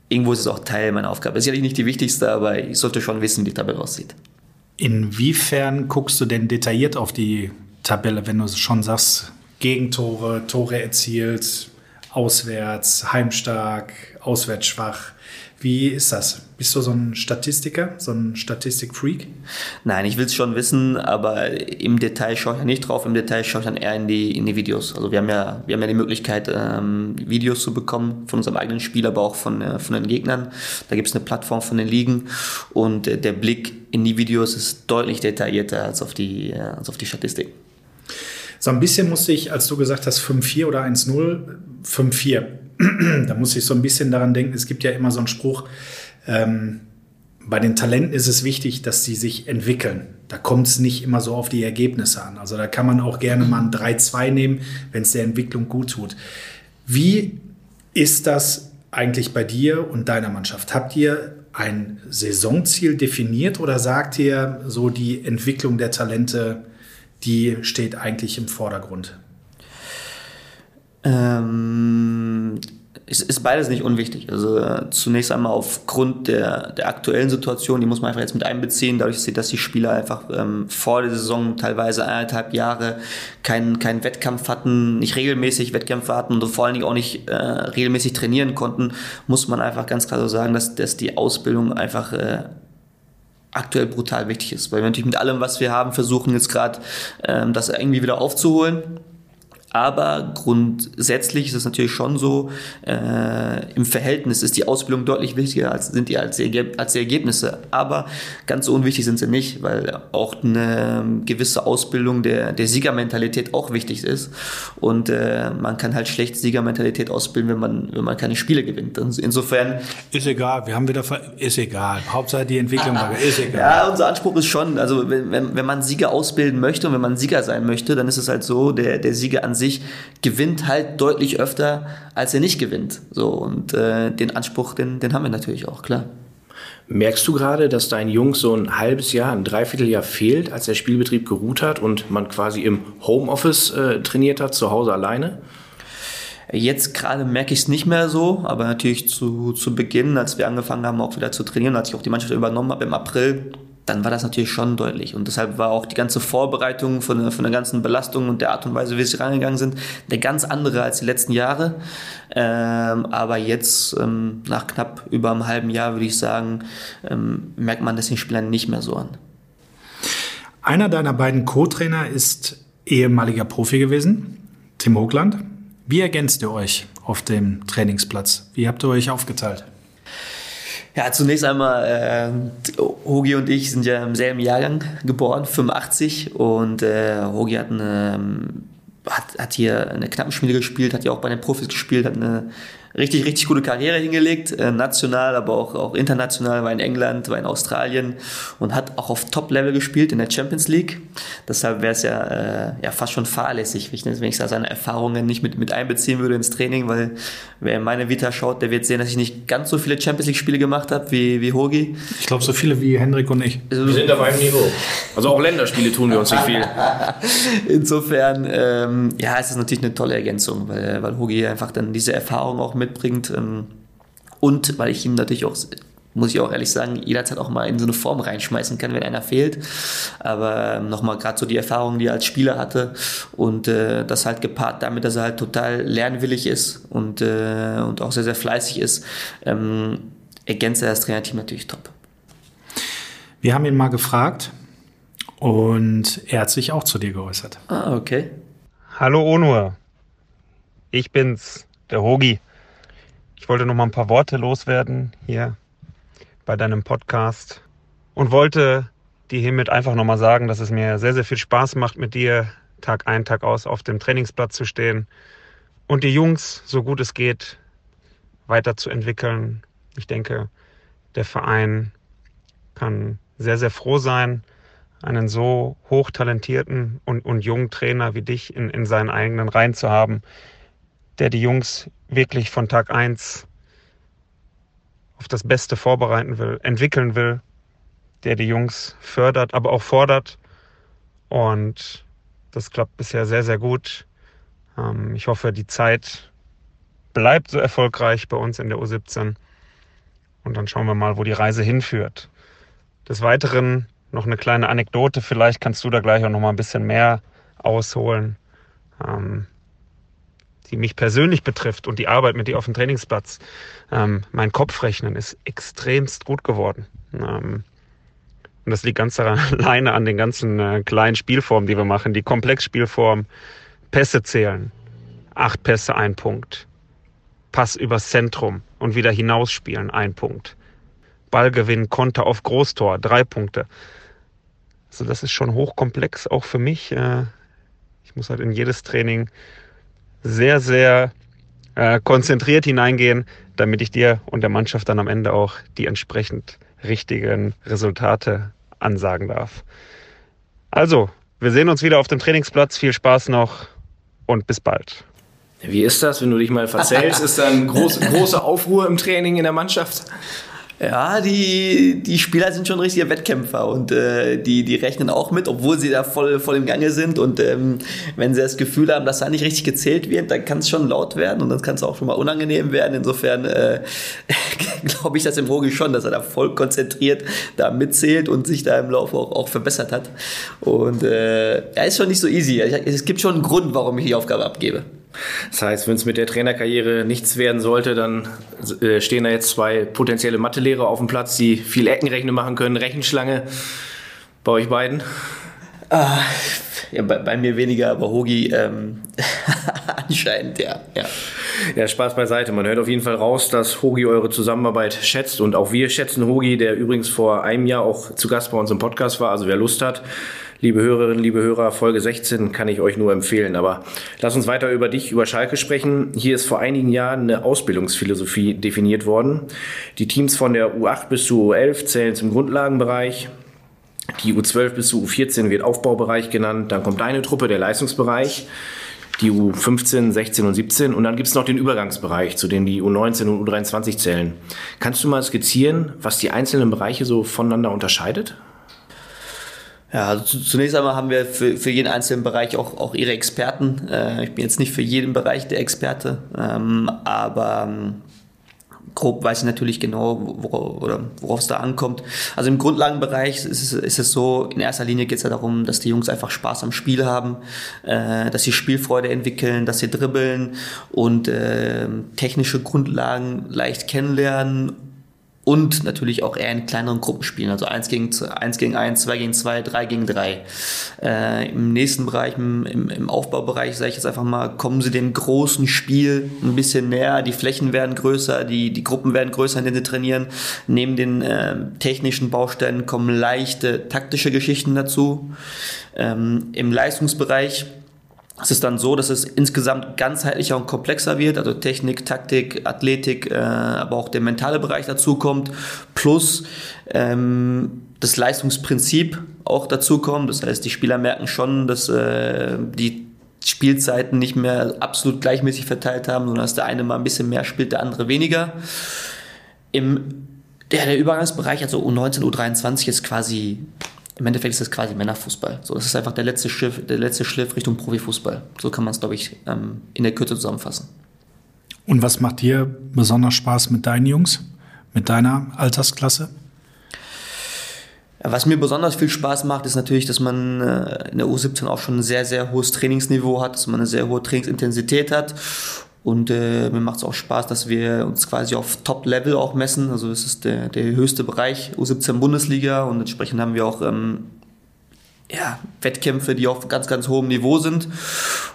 irgendwo ist es auch Teil meiner Aufgabe. Ist sicherlich nicht die wichtigste, aber ich sollte schon wissen, wie die Tabelle aussieht. Inwiefern guckst du denn detailliert auf die Tabelle, wenn du schon sagst, Gegentore, Tore erzielt, auswärts, heimstark, auswärts schwach? Wie ist das? Bist du so ein Statistiker, so ein Statistikfreak? Nein, ich will es schon wissen, aber im Detail schaue ich ja nicht drauf. Im Detail schaue ich dann eher in die, in die Videos. Also wir haben ja, wir haben ja die Möglichkeit, ähm, Videos zu bekommen von unserem eigenen Spiel, aber auch von, äh, von den Gegnern. Da gibt es eine Plattform von den Ligen und äh, der Blick in die Videos ist deutlich detaillierter als auf die, äh, als auf die Statistik. So ein bisschen musste ich, als du gesagt hast 5-4 oder 1-0, 5-4 da muss ich so ein bisschen daran denken, es gibt ja immer so einen Spruch, ähm, bei den Talenten ist es wichtig, dass sie sich entwickeln. Da kommt es nicht immer so auf die Ergebnisse an. Also da kann man auch gerne mal ein 3-2 nehmen, wenn es der Entwicklung gut tut. Wie ist das eigentlich bei dir und deiner Mannschaft? Habt ihr ein Saisonziel definiert oder sagt ihr so die Entwicklung der Talente, die steht eigentlich im Vordergrund? Ähm, es ist beides nicht unwichtig. Also äh, zunächst einmal aufgrund der, der aktuellen Situation, die muss man einfach jetzt mit einbeziehen, dadurch, dass die Spieler einfach ähm, vor der Saison teilweise eineinhalb Jahre keinen keinen Wettkampf hatten, nicht regelmäßig Wettkämpfe hatten und vor allen Dingen auch nicht äh, regelmäßig trainieren konnten, muss man einfach ganz klar so sagen, dass, dass die Ausbildung einfach äh, aktuell brutal wichtig ist, weil wir natürlich mit allem, was wir haben, versuchen jetzt gerade ähm, das irgendwie wieder aufzuholen aber grundsätzlich ist es natürlich schon so, äh, im Verhältnis ist die Ausbildung deutlich wichtiger als sind die als, als die Ergebnisse. Aber ganz so unwichtig sind sie nicht, weil auch eine gewisse Ausbildung der, der Siegermentalität auch wichtig ist. Und äh, man kann halt schlecht Siegermentalität ausbilden, wenn man, wenn man keine Spiele gewinnt. Und insofern. Ist egal, wir haben wieder, ist egal. Hauptsache die Entwicklung, ist egal. Ja, unser Anspruch ist schon, also wenn, wenn, wenn man Sieger ausbilden möchte und wenn man Sieger sein möchte, dann ist es halt so, der, der Sieger an sich sich gewinnt halt deutlich öfter, als er nicht gewinnt. So, und äh, den Anspruch, den, den haben wir natürlich auch, klar. Merkst du gerade, dass dein Jungs so ein halbes Jahr, ein Dreivierteljahr fehlt, als der Spielbetrieb geruht hat und man quasi im Homeoffice äh, trainiert hat, zu Hause alleine? Jetzt gerade merke ich es nicht mehr so, aber natürlich zu, zu Beginn, als wir angefangen haben, auch wieder zu trainieren, als ich auch die Mannschaft übernommen habe im April, dann war das natürlich schon deutlich. Und deshalb war auch die ganze Vorbereitung von der, von der ganzen Belastung und der Art und Weise, wie sie rangegangen sind, eine ganz andere als die letzten Jahre. Ähm, aber jetzt, ähm, nach knapp über einem halben Jahr, würde ich sagen, ähm, merkt man das den Spielern nicht mehr so an. Einer deiner beiden Co-Trainer ist ehemaliger Profi gewesen, Tim Hoogland. Wie ergänzt ihr euch auf dem Trainingsplatz? Wie habt ihr euch aufgeteilt? Ja, zunächst einmal, äh, Hogi und ich sind ja im selben Jahrgang geboren, 85. Und äh, Hogi hat, eine, hat, hat hier eine Knappenspiele gespielt, hat ja auch bei den Profis gespielt, hat eine richtig, richtig gute Karriere hingelegt, äh, national, aber auch, auch international, war in England, war in Australien und hat auch auf Top-Level gespielt in der Champions League. Deshalb wäre es ja, äh, ja fast schon fahrlässig, wenn ich da seine Erfahrungen nicht mit, mit einbeziehen würde ins Training, weil wer in meine Vita schaut, der wird sehen, dass ich nicht ganz so viele Champions League-Spiele gemacht habe wie, wie Hogi. Ich glaube, so viele wie Hendrik und ich. Wir sind auf einem Niveau. Also auch Länderspiele tun wir uns nicht viel. (laughs) Insofern, ähm, ja, es ist natürlich eine tolle Ergänzung, weil, weil Hogi einfach dann diese Erfahrung auch mit mitbringt. Ähm, und weil ich ihm natürlich auch, muss ich auch ehrlich sagen, jederzeit auch mal in so eine Form reinschmeißen kann, wenn einer fehlt. Aber ähm, nochmal gerade so die Erfahrung, die er als Spieler hatte und äh, das halt gepaart damit, dass er halt total lernwillig ist und, äh, und auch sehr, sehr fleißig ist, ähm, ergänzt er das Trainerteam natürlich top. Wir haben ihn mal gefragt und er hat sich auch zu dir geäußert. Ah, okay. Hallo Onur, ich bin's, der Hogi. Ich wollte noch mal ein paar Worte loswerden hier bei deinem Podcast und wollte dir hiermit einfach noch mal sagen, dass es mir sehr, sehr viel Spaß macht, mit dir Tag ein, Tag aus auf dem Trainingsplatz zu stehen und die Jungs, so gut es geht, weiterzuentwickeln. Ich denke, der Verein kann sehr, sehr froh sein, einen so hochtalentierten und, und jungen Trainer wie dich in, in seinen eigenen Reihen zu haben, der die Jungs wirklich von Tag eins auf das Beste vorbereiten will, entwickeln will, der die Jungs fördert, aber auch fordert Und das klappt bisher sehr, sehr gut. Ähm, ich hoffe, die Zeit bleibt so erfolgreich bei uns in der U17. Und dann schauen wir mal, wo die Reise hinführt. Des Weiteren noch eine kleine Anekdote. Vielleicht kannst du da gleich auch noch mal ein bisschen mehr ausholen, ähm, die mich persönlich betrifft und die Arbeit mit dir auf dem Trainingsplatz. Ähm, mein Kopfrechnen ist extremst gut geworden. Ähm, und das liegt ganz (laughs) alleine an den ganzen äh, kleinen Spielformen, die wir machen. Die Komplexspielform, Pässe zählen. Acht Pässe, ein Punkt. Pass übers Zentrum und wieder hinausspielen, ein Punkt. Ballgewinn, Konter auf Großtor, drei Punkte. Also das ist schon hochkomplex, auch für mich. Äh, ich muss halt in jedes Training sehr, sehr äh, konzentriert hineingehen, damit ich dir und der Mannschaft dann am Ende auch die entsprechend richtigen Resultate ansagen darf. Also, wir sehen uns wieder auf dem Trainingsplatz. Viel Spaß noch und bis bald. Wie ist das, wenn du dich mal verzählst? (laughs) ist dann groß, große Aufruhr im Training in der Mannschaft? Ja, die, die Spieler sind schon richtige Wettkämpfer und äh, die, die rechnen auch mit, obwohl sie da voll, voll im Gange sind. Und ähm, wenn sie das Gefühl haben, dass da nicht richtig gezählt wird, dann kann es schon laut werden und dann kann es auch schon mal unangenehm werden. Insofern äh, (laughs) glaube ich das im Rogi schon, dass er da voll konzentriert da mitzählt und sich da im Laufe auch, auch verbessert hat. Und äh, er ist schon nicht so easy. Es gibt schon einen Grund, warum ich die Aufgabe abgebe. Das heißt, wenn es mit der Trainerkarriere nichts werden sollte, dann äh, stehen da jetzt zwei potenzielle Mathelehrer auf dem Platz, die viel Eckenrechnen machen können, Rechenschlange bei euch beiden. Ah, ja, bei, bei, mir weniger, aber Hogi ähm, (laughs) anscheinend, ja, ja. Ja, Spaß beiseite. Man hört auf jeden Fall raus, dass Hogi eure Zusammenarbeit schätzt und auch wir schätzen Hogi, der übrigens vor einem Jahr auch zu Gast bei uns im Podcast war. Also wer Lust hat, liebe Hörerinnen, liebe Hörer, Folge 16 kann ich euch nur empfehlen. Aber lass uns weiter über dich, über Schalke sprechen. Hier ist vor einigen Jahren eine Ausbildungsphilosophie definiert worden. Die Teams von der U8 bis zur U11 zählen zum Grundlagenbereich. Die U12 bis zur U14 wird Aufbaubereich genannt. Dann kommt deine Truppe, der Leistungsbereich. Die U15, 16 und 17. Und dann gibt es noch den Übergangsbereich, zu dem die U19 und U23 zählen. Kannst du mal skizzieren, was die einzelnen Bereiche so voneinander unterscheidet? Ja, also zunächst einmal haben wir für, für jeden einzelnen Bereich auch, auch ihre Experten. Äh, ich bin jetzt nicht für jeden Bereich der Experte, ähm, aber ähm, grob weiß ich natürlich genau, worauf es da ankommt. Also im Grundlagenbereich ist es, ist es so, in erster Linie geht es ja darum, dass die Jungs einfach Spaß am Spiel haben, äh, dass sie Spielfreude entwickeln, dass sie dribbeln und äh, technische Grundlagen leicht kennenlernen und natürlich auch eher in kleineren Gruppen spielen, also 1 gegen 1, gegen 1 2 gegen 2, 3 gegen 3. Äh, Im nächsten Bereich, im, im Aufbaubereich, sage ich jetzt einfach mal, kommen sie dem großen Spiel ein bisschen näher, die Flächen werden größer, die, die Gruppen werden größer, in denen sie trainieren. Neben den äh, technischen Baustellen kommen leichte taktische Geschichten dazu. Ähm, Im Leistungsbereich es ist dann so, dass es insgesamt ganzheitlicher und komplexer wird, also Technik, Taktik, Athletik, äh, aber auch der mentale Bereich dazu kommt, plus ähm, das Leistungsprinzip auch dazu kommt. Das heißt, die Spieler merken schon, dass äh, die Spielzeiten nicht mehr absolut gleichmäßig verteilt haben, sondern dass der eine mal ein bisschen mehr spielt, der andere weniger. Im der, der Übergangsbereich, also U19, U23 ist quasi im Endeffekt ist das quasi Männerfußball. So, das ist einfach der letzte Schliff, der letzte Schliff Richtung Profifußball. So kann man es, glaube ich, ähm, in der Kürze zusammenfassen. Und was macht dir besonders Spaß mit deinen Jungs, mit deiner Altersklasse? Was mir besonders viel Spaß macht, ist natürlich, dass man äh, in der U17 auch schon ein sehr, sehr hohes Trainingsniveau hat, dass man eine sehr hohe Trainingsintensität hat und äh, mir macht es auch Spaß, dass wir uns quasi auf Top-Level auch messen. Also das ist der, der höchste Bereich, U17 Bundesliga. Und entsprechend haben wir auch ähm, ja, Wettkämpfe, die auf ganz, ganz hohem Niveau sind.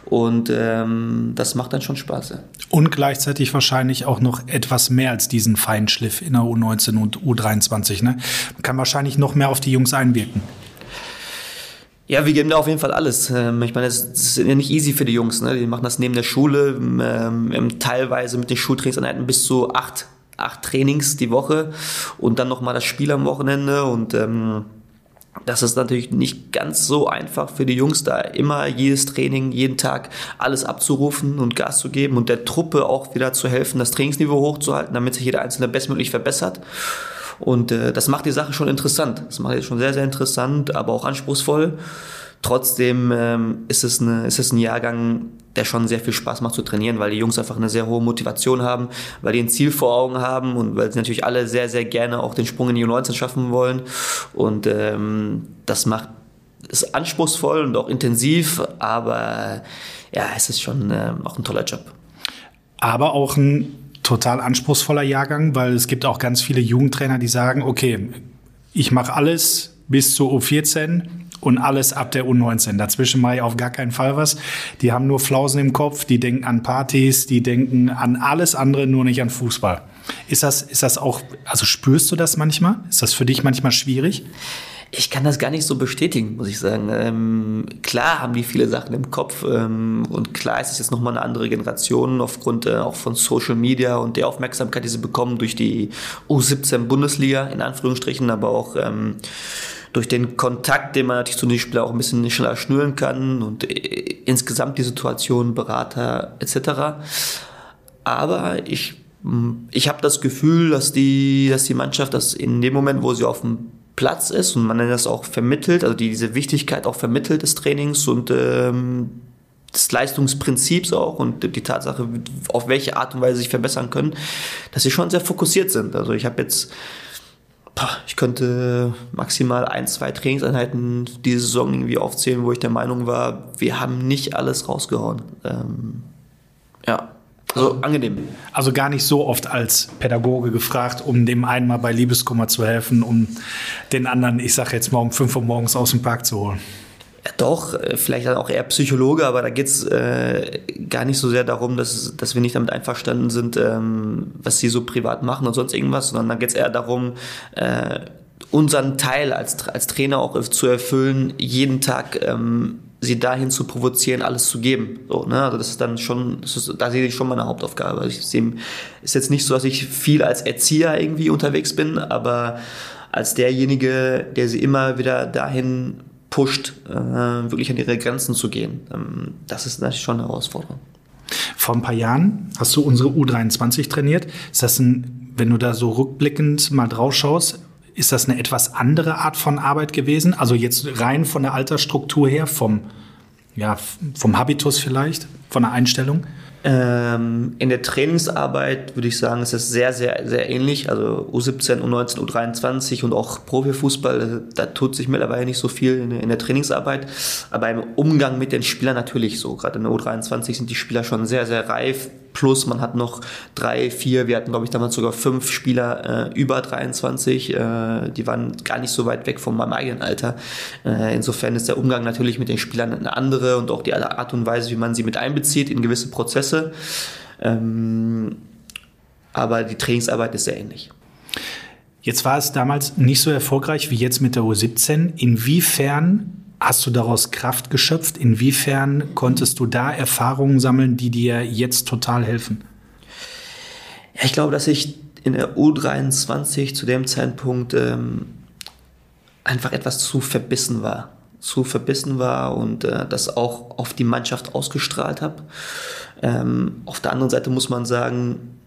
Und ähm, das macht dann schon Spaß. Ja. Und gleichzeitig wahrscheinlich auch noch etwas mehr als diesen Feinschliff in der U19 und U23. Ne? Man kann wahrscheinlich noch mehr auf die Jungs einwirken. Ja, wir geben da auf jeden Fall alles. Ähm, ich meine, das ist ja nicht easy für die Jungs. Ne? Die machen das neben der Schule, ähm, teilweise mit den Schultrainingseinheiten bis zu acht, acht Trainings die Woche und dann nochmal das Spiel am Wochenende. Und ähm, das ist natürlich nicht ganz so einfach für die Jungs, da immer jedes Training, jeden Tag alles abzurufen und Gas zu geben und der Truppe auch wieder zu helfen, das Trainingsniveau hochzuhalten, damit sich jeder Einzelne bestmöglich verbessert. Und äh, das macht die Sache schon interessant. Das macht die schon sehr, sehr interessant, aber auch anspruchsvoll. Trotzdem ähm, ist, es eine, ist es ein Jahrgang, der schon sehr viel Spaß macht zu trainieren, weil die Jungs einfach eine sehr hohe Motivation haben, weil die ein Ziel vor Augen haben und weil sie natürlich alle sehr, sehr gerne auch den Sprung in die U19 schaffen wollen. Und ähm, das macht ist anspruchsvoll und auch intensiv, aber ja, es ist schon äh, auch ein toller Job. Aber auch ein total anspruchsvoller Jahrgang, weil es gibt auch ganz viele Jugendtrainer, die sagen, okay, ich mache alles bis zur U14 und alles ab der U19. Dazwischen mache ich auf gar keinen Fall was. Die haben nur Flausen im Kopf, die denken an Partys, die denken an alles andere, nur nicht an Fußball. Ist das, ist das auch, also spürst du das manchmal? Ist das für dich manchmal schwierig? Ich kann das gar nicht so bestätigen, muss ich sagen. Ähm, klar haben die viele Sachen im Kopf ähm, und klar ist es jetzt nochmal eine andere Generation aufgrund äh, auch von Social Media und der Aufmerksamkeit, die sie bekommen durch die U17 Bundesliga in Anführungsstrichen, aber auch ähm, durch den Kontakt, den man natürlich zu den Spielern auch ein bisschen schneller schnüren kann und äh, insgesamt die Situation, Berater etc. Aber ich ich habe das Gefühl, dass die, dass die Mannschaft das in dem Moment, wo sie auf dem Platz ist und man das auch vermittelt, also die, diese Wichtigkeit auch vermittelt des Trainings und ähm, des Leistungsprinzips auch und die Tatsache, auf welche Art und Weise sich verbessern können, dass sie schon sehr fokussiert sind. Also ich habe jetzt, ich könnte maximal ein, zwei Trainingseinheiten diese Saison irgendwie aufzählen, wo ich der Meinung war, wir haben nicht alles rausgehauen. Ähm, ja. Also angenehm. Also gar nicht so oft als Pädagoge gefragt, um dem einen mal bei Liebeskummer zu helfen, um den anderen, ich sag jetzt mal um 5 Uhr morgens aus dem Park zu holen. Ja, doch, äh, vielleicht dann auch eher Psychologe, aber da geht's äh, gar nicht so sehr darum, dass, dass wir nicht damit einverstanden sind, ähm, was sie so privat machen und sonst irgendwas, sondern da geht's eher darum, äh, unseren Teil als, als Trainer auch zu erfüllen, jeden Tag ähm, sie dahin zu provozieren, alles zu geben. So, ne? Also das ist dann schon, ist, da sehe ich schon meine Hauptaufgabe. Also ich sehe, ist jetzt nicht so, dass ich viel als Erzieher irgendwie unterwegs bin, aber als derjenige, der sie immer wieder dahin pusht, äh, wirklich an ihre Grenzen zu gehen. Ähm, das ist natürlich schon eine Herausforderung. Vor ein paar Jahren hast du unsere U23 trainiert. Ist das ein, wenn du da so rückblickend mal drauf schaust, ist das eine etwas andere Art von Arbeit gewesen? Also jetzt rein von der Altersstruktur her, vom, ja, vom Habitus vielleicht, von der Einstellung? Ähm, in der Trainingsarbeit würde ich sagen, ist es sehr, sehr, sehr ähnlich. Also U17, U19, U23 und auch Profifußball, da tut sich mittlerweile nicht so viel in, in der Trainingsarbeit. Aber im Umgang mit den Spielern natürlich so. Gerade in der U23 sind die Spieler schon sehr, sehr reif. Plus man hat noch drei, vier, wir hatten glaube ich damals sogar fünf Spieler äh, über 23. Äh, die waren gar nicht so weit weg von meinem eigenen Alter. Äh, insofern ist der Umgang natürlich mit den Spielern eine andere und auch die Art und Weise, wie man sie mit einbezieht in gewisse Prozesse. Ähm, aber die Trainingsarbeit ist sehr ähnlich. Jetzt war es damals nicht so erfolgreich wie jetzt mit der U17. Inwiefern hast du daraus Kraft geschöpft? Inwiefern konntest du da Erfahrungen sammeln, die dir jetzt total helfen? Ja, ich glaube, dass ich in der U23 zu dem Zeitpunkt ähm, einfach etwas zu verbissen war. Zu verbissen war und äh, das auch auf die Mannschaft ausgestrahlt habe. Ähm, auf der anderen Seite muss man sagen,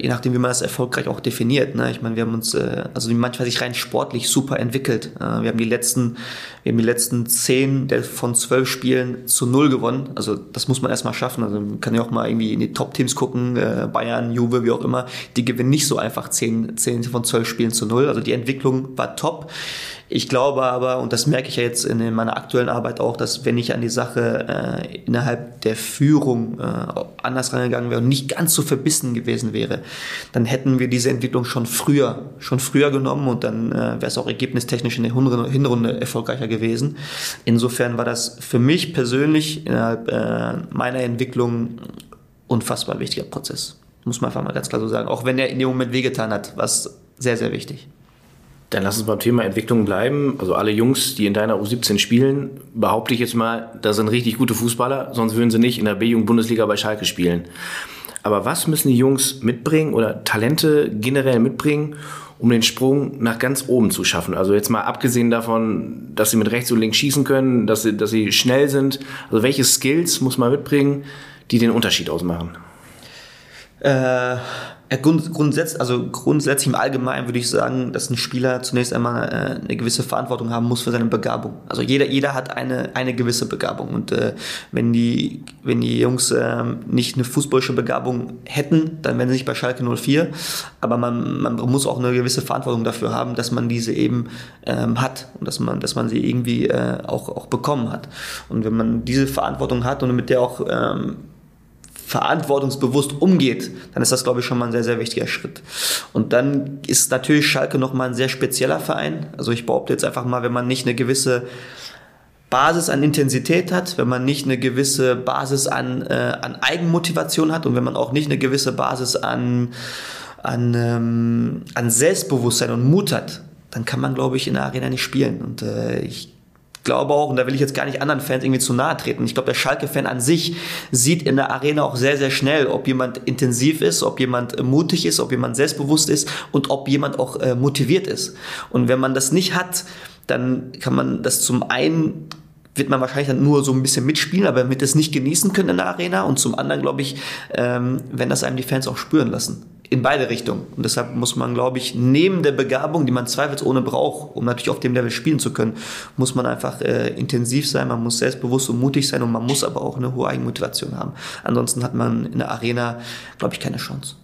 je nachdem, wie man das erfolgreich auch definiert. Ne? Ich meine, wir haben uns, äh, also manchmal sich rein sportlich super entwickelt. Äh, wir haben die letzten, wir haben die letzten zehn von zwölf Spielen zu null gewonnen. Also das muss man erstmal schaffen. Also man kann ja auch mal irgendwie in die Top-Teams gucken, äh, Bayern, Juve, wie auch immer. Die gewinnen nicht so einfach zehn, zehn von zwölf Spielen zu null. Also die Entwicklung war top. Ich glaube aber, und das merke ich ja jetzt in meiner aktuellen Arbeit auch, dass wenn ich an die Sache äh, innerhalb der Führung äh, anders rangegangen wäre und nicht ganz so verbissen gewesen wäre, dann hätten wir diese Entwicklung schon früher, schon früher genommen und dann äh, wäre es auch ergebnistechnisch in der Hinrunde erfolgreicher gewesen. Insofern war das für mich persönlich innerhalb äh, meiner Entwicklung unfassbar wichtiger Prozess. Muss man einfach mal ganz klar so sagen. Auch wenn er in dem Moment wehgetan hat, war es sehr, sehr wichtig. Dann lass uns beim Thema Entwicklung bleiben. Also alle Jungs, die in deiner U17 spielen, behaupte ich jetzt mal, das sind richtig gute Fußballer, sonst würden sie nicht in der B-Jugend-Bundesliga bei Schalke spielen. Aber was müssen die Jungs mitbringen oder Talente generell mitbringen, um den Sprung nach ganz oben zu schaffen? Also jetzt mal abgesehen davon, dass sie mit rechts und links schießen können, dass sie, dass sie schnell sind. Also welche Skills muss man mitbringen, die den Unterschied ausmachen? Äh Ja, grund, grundsätzlich, also grundsätzlich im Allgemeinen würde ich sagen, dass ein Spieler zunächst einmal äh, eine gewisse Verantwortung haben muss für seine Begabung. Also jeder, jeder hat eine, eine gewisse Begabung. Und äh, wenn, die, wenn die Jungs äh, nicht eine fußballische Begabung hätten, dann wären sie nicht bei Schalke 04. Aber man, man muss auch eine gewisse Verantwortung dafür haben, dass man diese eben ähm, hat und dass man, dass man sie irgendwie äh, auch, auch bekommen hat. Und wenn man diese Verantwortung hat und mit der auch ähm, verantwortungsbewusst umgeht, dann ist das, glaube ich, schon mal ein sehr, sehr wichtiger Schritt. Und dann ist natürlich Schalke nochmal ein sehr spezieller Verein. Also ich behaupte jetzt einfach mal, wenn man nicht eine gewisse Basis an Intensität hat, wenn man nicht eine gewisse Basis an, äh, an Eigenmotivation hat und wenn man auch nicht eine gewisse Basis an, an, ähm, an Selbstbewusstsein und Mut hat, dann kann man, glaube ich, in der Arena nicht spielen. Und äh, ich glaube auch, und da will ich jetzt gar nicht anderen Fans irgendwie zu nahe treten, ich glaube, der Schalke-Fan an sich sieht in der Arena auch sehr, sehr schnell, ob jemand intensiv ist, ob jemand äh, mutig ist, ob jemand selbstbewusst ist und ob jemand auch äh, motiviert ist. Und wenn man das nicht hat, dann kann man das zum einen wird man wahrscheinlich dann nur so ein bisschen mitspielen, aber wird es nicht genießen können in der Arena. Und zum anderen, glaube ich, ähm, wenn das einem die Fans auch spüren lassen in beide Richtungen. Und deshalb muss man, glaube ich, neben der Begabung, die man zweifelsohne braucht, um natürlich auf dem Level spielen zu können, muss man einfach äh, intensiv sein, man muss selbstbewusst und mutig sein und man muss aber auch eine hohe Eigenmotivation haben. Ansonsten hat man in der Arena, glaube ich, keine Chance.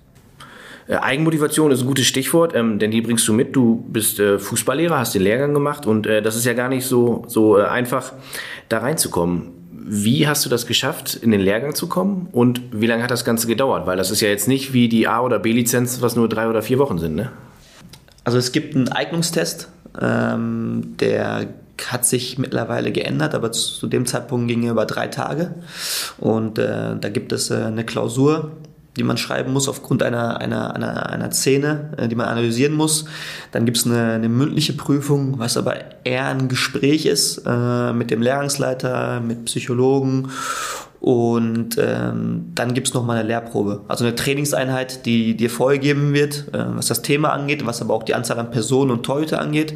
Äh, Eigenmotivation ist ein gutes Stichwort, ähm, denn die bringst du mit. Du bist äh, Fußballlehrer, hast den Lehrgang gemacht und äh, das ist ja gar nicht so, so äh, einfach, da reinzukommen. Wie hast du das geschafft, in den Lehrgang zu kommen und wie lange hat das Ganze gedauert? Weil das ist ja jetzt nicht wie die A- oder B-Lizenz, was nur drei oder vier Wochen sind, ne? Also es gibt einen Eignungstest, ähm, der hat sich mittlerweile geändert, aber zu dem Zeitpunkt ging er über drei Tage. Und äh, da gibt es äh, eine Klausur, die man schreiben muss aufgrund einer, einer, einer, einer Szene, äh, die man analysieren muss. Dann gibt es eine, eine mündliche Prüfung, was aber eher ein Gespräch ist äh, mit dem Lehrgangsleiter, mit Psychologen und ähm, dann gibt es nochmal eine Lehrprobe, also eine Trainingseinheit, die dir vorgegeben wird, äh, was das Thema angeht, was aber auch die Anzahl an Personen und Torhüter angeht.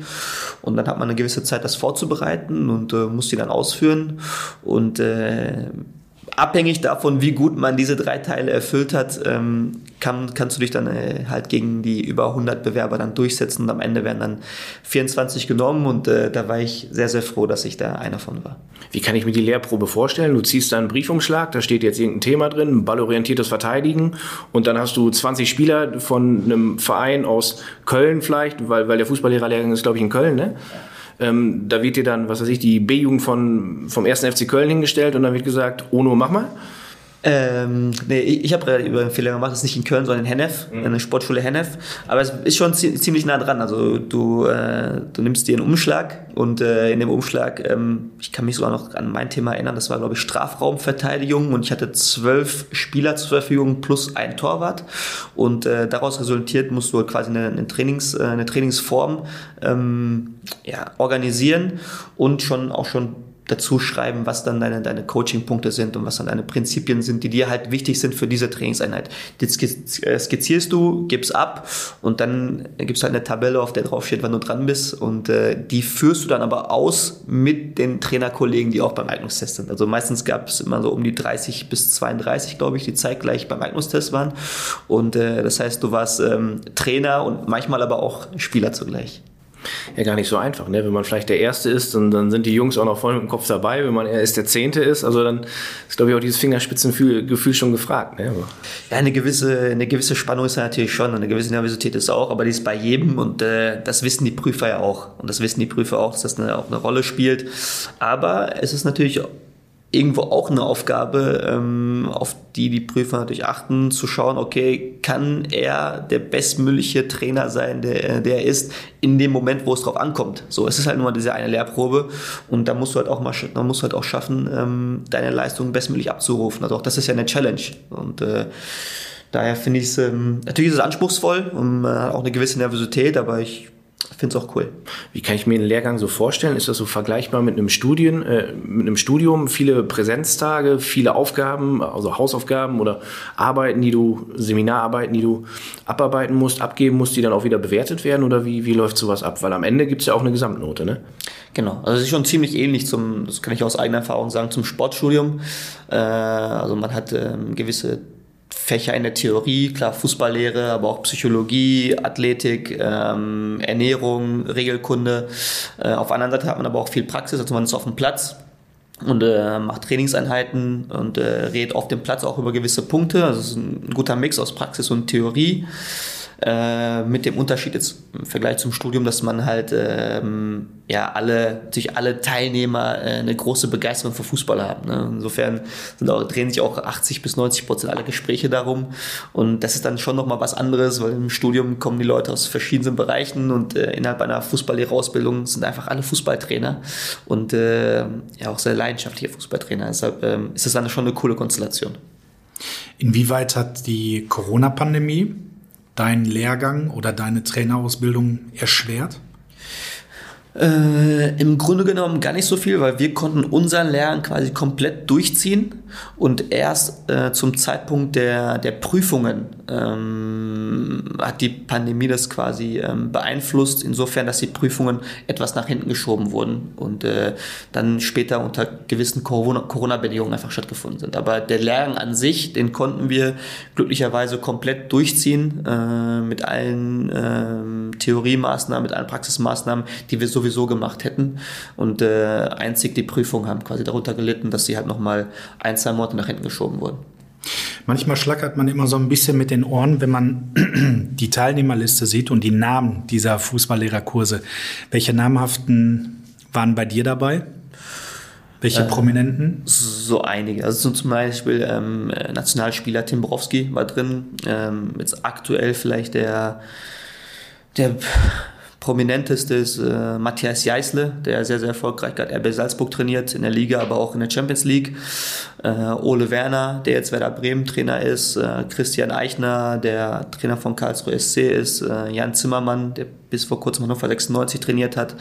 Und dann hat man eine gewisse Zeit, das vorzubereiten und äh, muss die dann ausführen. Und äh, abhängig davon, wie gut man diese drei Teile erfüllt hat, ähm, kann, kannst du dich dann äh, halt gegen die über 100 Bewerber dann durchsetzen und am Ende werden dann 24 genommen und äh, da war ich sehr, sehr froh, dass ich da einer von war. Wie kann ich mir die Lehrprobe vorstellen? Du ziehst da einen Briefumschlag, da steht jetzt irgendein Thema drin, ballorientiertes Verteidigen und dann hast du 20 Spieler von einem Verein aus Köln vielleicht, weil, weil der Fußballlehrerlehrgang ist, glaube ich, in Köln, ne? Ähm, da wird dir dann, was weiß ich, die B-Jugend von, vom 1. FC Köln hingestellt und dann wird gesagt, Ono, mach mal. Ähm, nee, ich, habe über einen Fehler gemacht, das ist nicht in Köln, sondern in Hennef, mhm. in der Sportschule Hennef. Aber es ist schon ziemlich nah dran. Also du, äh, du nimmst dir einen Umschlag und äh, in dem Umschlag, ähm, ich kann mich sogar noch an mein Thema erinnern, das war glaube ich Strafraumverteidigung und ich hatte zwölf Spieler zur Verfügung plus ein Torwart. Und äh, daraus resultiert musst du quasi eine, eine, Trainings, äh, eine Trainingsform ähm, ja, organisieren und schon auch schon dazu schreiben, was dann deine, deine Coaching-Punkte sind und was dann deine Prinzipien sind, die dir halt wichtig sind für diese Trainingseinheit. Die äh, skizzierst du, gibst ab und dann gibst halt eine Tabelle, auf der drauf steht, wann du dran bist und äh, die führst du dann aber aus mit den Trainerkollegen, die auch beim Eignungstest sind. Also meistens gab es immer so um die 30 bis 32, glaube ich, die zeitgleich beim Eignungstest waren und äh, das heißt, du warst ähm, Trainer und manchmal aber auch Spieler zugleich ja gar nicht so einfach. Ne? Wenn man vielleicht der Erste ist, und dann sind die Jungs auch noch voll mit dem Kopf dabei. Wenn man erst der Zehnte ist, also dann ist, glaube ich, auch dieses Fingerspitzengefühl schon gefragt. Ne? Ja, eine gewisse, eine gewisse Spannung ist da natürlich schon, eine gewisse Nervosität ist auch, aber die ist bei jedem und äh, das wissen die Prüfer ja auch. Und das wissen die Prüfer auch, dass das eine, auch eine Rolle spielt. Aber es ist natürlich irgendwo auch eine Aufgabe, ähm, auf die die Prüfer natürlich achten, zu schauen, okay, kann er der bestmögliche Trainer sein, der, der er ist, in dem Moment, wo es drauf ankommt. So, es ist halt nur mal diese eine Lehrprobe und da musst du halt auch mal, da musst du halt auch schaffen, ähm, deine Leistung bestmöglich abzurufen. Also auch das ist ja eine Challenge und äh, daher finde ich es, ähm, natürlich ist es anspruchsvoll und äh, auch eine gewisse Nervosität, aber ich finde es auch cool. Wie kann ich mir den Lehrgang so vorstellen? Ist das so vergleichbar mit einem Studien, äh, mit einem Studium? Viele Präsenztage, viele Aufgaben, also Hausaufgaben oder Arbeiten, die du, Seminararbeiten, die du abarbeiten musst, abgeben musst, die dann auch wieder bewertet werden? Oder wie, wie läuft sowas ab? Weil am Ende gibt es ja auch eine Gesamtnote, ne? Genau, also es ist schon ziemlich ähnlich zum, das kann ich aus eigener Erfahrung sagen, zum Sportstudium. Äh, also man hat ähm, gewisse Fächer in der Theorie, klar Fußballlehre, aber auch Psychologie, Athletik, ähm, Ernährung, Regelkunde. Äh, auf der anderen Seite hat man aber auch viel Praxis, also man ist auf dem Platz und äh, macht Trainingseinheiten und äh, redet auf dem Platz auch über gewisse Punkte. Also es ist ein guter Mix aus Praxis und Theorie. Äh, mit dem Unterschied jetzt im Vergleich zum Studium, dass man halt ähm, ja alle, sich alle Teilnehmer äh, eine große Begeisterung für Fußball haben. Ne? Insofern auch, drehen sich auch 80 bis 90 Prozent aller Gespräche darum. Und das ist dann schon nochmal was anderes, weil im Studium kommen die Leute aus verschiedenen Bereichen und äh, innerhalb einer Fußballlehrerausbildung sind einfach alle Fußballtrainer und äh, ja auch sehr leidenschaftliche Fußballtrainer. Deshalb ähm, ist es dann schon eine coole Konstellation. Inwieweit hat die Corona-Pandemie deinen Lehrgang oder deine Trainerausbildung erschwert? Äh, Im Grunde genommen gar nicht so viel, weil wir konnten unseren Lernen quasi komplett durchziehen und erst äh, zum Zeitpunkt der, der Prüfungen ähm, hat die Pandemie das quasi ähm, beeinflusst, insofern, dass die Prüfungen etwas nach hinten geschoben wurden und äh, dann später unter gewissen Corona-Bedingungen einfach stattgefunden sind. Aber der Lehrgang an sich, den konnten wir glücklicherweise komplett durchziehen äh, mit allen äh, Theoriemaßnahmen, mit allen Praxismaßnahmen, die wir so sowieso gemacht hätten. Und äh, einzig die Prüfungen haben quasi darunter gelitten, dass sie halt nochmal ein, zwei Monate nach hinten geschoben wurden. Manchmal schlackert man immer so ein bisschen mit den Ohren, wenn man (clears throat) die Teilnehmerliste sieht und die Namen dieser Fußballlehrerkurse. Welche namhaften waren bei dir dabei? Welche äh, Prominenten? So einige. Also zum Beispiel ähm, Nationalspieler Tim Borowski war drin. Ähm, jetzt aktuell vielleicht der, der prominenteste ist äh, Matthias Jeißle, der sehr, sehr erfolgreich gerade RB Salzburg trainiert, in der Liga, aber auch in der Champions League. Äh, Ole Werner, der jetzt Werder Bremen Trainer ist. Äh, Christian Eichner, der Trainer von Karlsruhe SC ist. Äh, Jan Zimmermann, der bis vor kurzem Hannover 96 trainiert hat.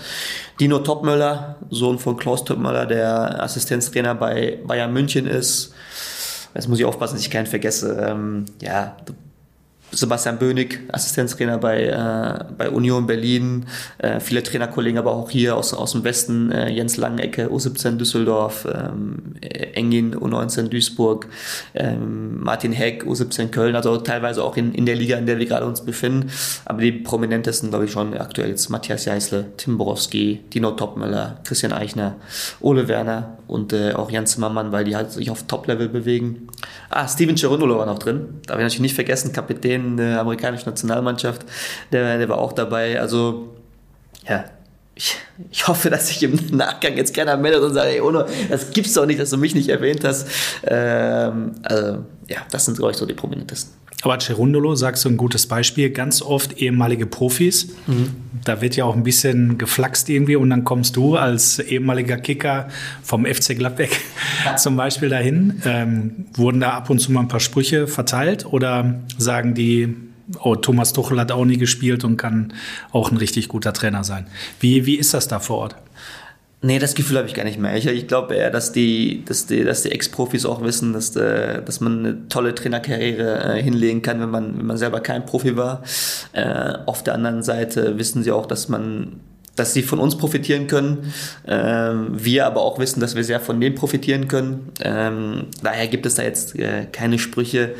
Dino Topmöller, Sohn von Klaus Topmöller, der Assistenztrainer bei Bayern München ist. Jetzt muss ich aufpassen, dass ich keinen vergesse. Ähm, ja, Sebastian Bönig, Assistenztrainer bei, äh, bei Union Berlin, äh, viele Trainerkollegen, aber auch hier aus, aus dem Westen, äh, Jens Langecke, U17 Düsseldorf, ähm, Engin, U19 Duisburg, ähm, Martin Heck, U17 Köln, also teilweise auch in, in der Liga, in der wir gerade uns befinden. Aber die prominentesten, glaube ich, schon aktuell jetzt Matthias Jeißle, Tim Borowski, Dino Topmöller, Christian Eichner, Ole Werner und äh, auch Jan Zimmermann, weil die halt sich auf Top-Level bewegen. Ah, Steven Cerundolo war noch drin, darf ich natürlich nicht vergessen, Kapitän Kapitän der amerikanischen Nationalmannschaft, der, der war auch dabei. Also, ja, ich, ich, hoffe, dass sich im Nachgang jetzt keiner meldet und sagt, ey, Ono, das gibt's doch nicht, dass du mich nicht erwähnt hast. Ähm, also, ja, das sind, glaube ich, so die prominentesten. Aber Cerundolo, sagst du ein gutes Beispiel, ganz oft ehemalige Profis. Mhm. Da wird ja auch ein bisschen geflaxt irgendwie und dann kommst du als ehemaliger Kicker vom FC Gladbeck ja. (laughs) zum Beispiel dahin. Ähm, wurden da ab und zu mal ein paar Sprüche verteilt oder sagen die, oh, Thomas Tuchel hat auch nie gespielt und kann auch ein richtig guter Trainer sein. Wie, wie ist das da vor Ort? Nee, das Gefühl habe ich gar nicht mehr. Ich, ich glaube eher, dass die, dass die, dass die Ex-Profis auch wissen, dass, äh, dass man eine tolle Trainerkarriere äh, hinlegen kann, wenn man, wenn man selber kein Profi war. Äh, auf der anderen Seite wissen sie auch, dass man dass sie von uns profitieren können, ähm, wir aber auch wissen, dass wir sehr von denen profitieren können. Ähm, daher gibt es da jetzt äh, keine Sprüche.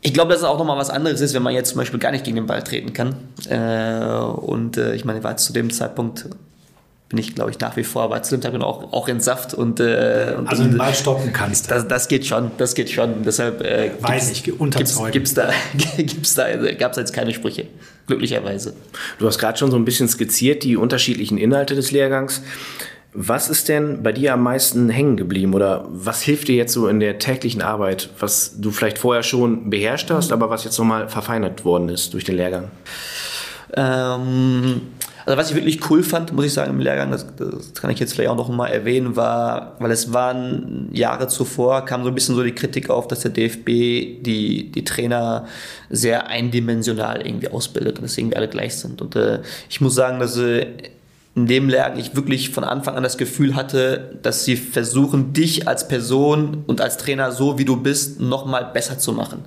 Ich glaube, dass es auch nochmal was anderes ist, wenn man jetzt zum Beispiel gar nicht gegen den Ball treten kann. Äh, und äh, ich meine, war zu dem Zeitpunkt bin ich, glaube ich, nach wie vor, aber zu dem Zeitpunkt auch, auch in Saft und, äh, und also den Ball stoppen kannst. Das, das geht schon, das geht schon. Deshalb äh, weiß ich, unterzeugen. Gibt's, gibt's da, (laughs) gibt's da, gab's jetzt keine Sprüche, glücklicherweise. Du hast gerade schon so ein bisschen skizziert die unterschiedlichen Inhalte des Lehrgangs. Was ist denn bei dir am meisten hängen geblieben oder was hilft dir jetzt so in der täglichen Arbeit, was du vielleicht vorher schon beherrscht hast, aber was jetzt nochmal verfeinert worden ist durch den Lehrgang? Ähm, also was ich wirklich cool fand, muss ich sagen, im Lehrgang, das, das kann ich jetzt vielleicht auch noch mal erwähnen, war, weil es waren Jahre zuvor, kam so ein bisschen so die Kritik auf, dass der DFB die, die Trainer sehr eindimensional irgendwie ausbildet und deswegen alle gleich sind. Und äh, ich muss sagen, dass äh, in dem Lehrgang ich wirklich von Anfang an das Gefühl hatte, dass sie versuchen, dich als Person und als Trainer so wie du bist, nochmal besser zu machen.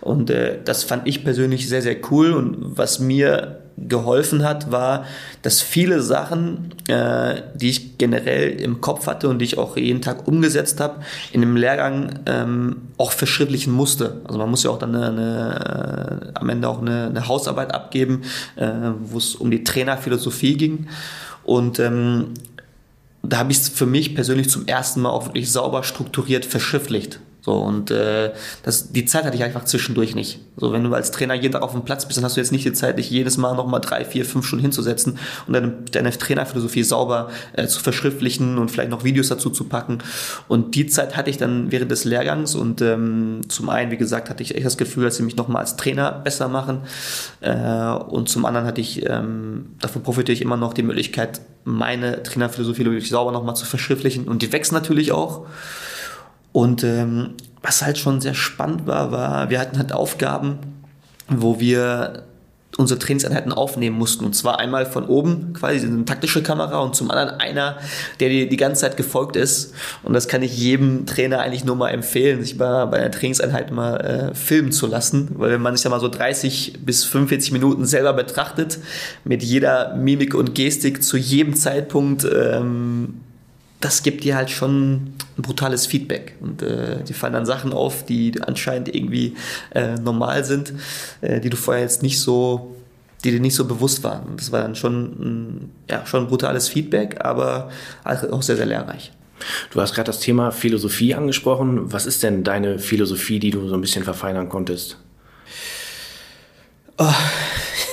Und äh, das fand ich persönlich sehr, sehr cool. Und was mir geholfen hat, war, dass viele Sachen, äh, die ich generell im Kopf hatte und die ich auch jeden Tag umgesetzt habe, in dem Lehrgang ähm, auch verschriftlichen musste. Also man muss ja auch dann eine, eine, äh, am Ende auch eine, eine Hausarbeit abgeben, äh, wo es um die Trainerphilosophie ging. Und ähm, da habe ich es für mich persönlich zum ersten Mal auch wirklich sauber strukturiert verschriftlicht. So, und äh, das, die Zeit hatte ich einfach zwischendurch nicht. So, wenn du als Trainer jeden Tag auf dem Platz bist, dann hast du jetzt nicht die Zeit, dich jedes Mal nochmal drei, vier, fünf Stunden hinzusetzen und deine, deine Trainerphilosophie sauber äh, zu verschriftlichen und vielleicht noch Videos dazu zu packen. Und die Zeit hatte ich dann während des Lehrgangs und ähm, zum einen, wie gesagt, hatte ich echt das Gefühl, dass sie mich nochmal als Trainer besser machen. Äh, und zum anderen hatte ich, ähm, davon profitiere ich immer noch die Möglichkeit, meine Trainerphilosophie wirklich sauber nochmal zu verschriftlichen. Und die wächst natürlich auch. Und ähm, was halt schon sehr spannend war, war, wir hatten halt Aufgaben, wo wir unsere Trainingseinheiten aufnehmen mussten. Und zwar einmal von oben quasi eine taktische Kamera und zum anderen einer, der dir die ganze Zeit gefolgt ist. Und das kann ich jedem Trainer eigentlich nur mal empfehlen, sich mal bei einer Trainingseinheit mal äh, filmen zu lassen. Weil wenn man sich ja mal so 30 bis 45 Minuten selber betrachtet, mit jeder Mimik und Gestik zu jedem Zeitpunkt ähm, das gibt dir halt schon ein brutales Feedback. Und äh, die fallen dann Sachen auf, die anscheinend irgendwie äh, normal sind, äh, die du vorher jetzt nicht so, die dir nicht so bewusst waren. Und das war dann schon ein, ja, schon ein brutales Feedback, aber auch sehr, sehr lehrreich. Du hast gerade das Thema Philosophie angesprochen. Was ist denn deine Philosophie, die du so ein bisschen verfeinern konntest? Oh,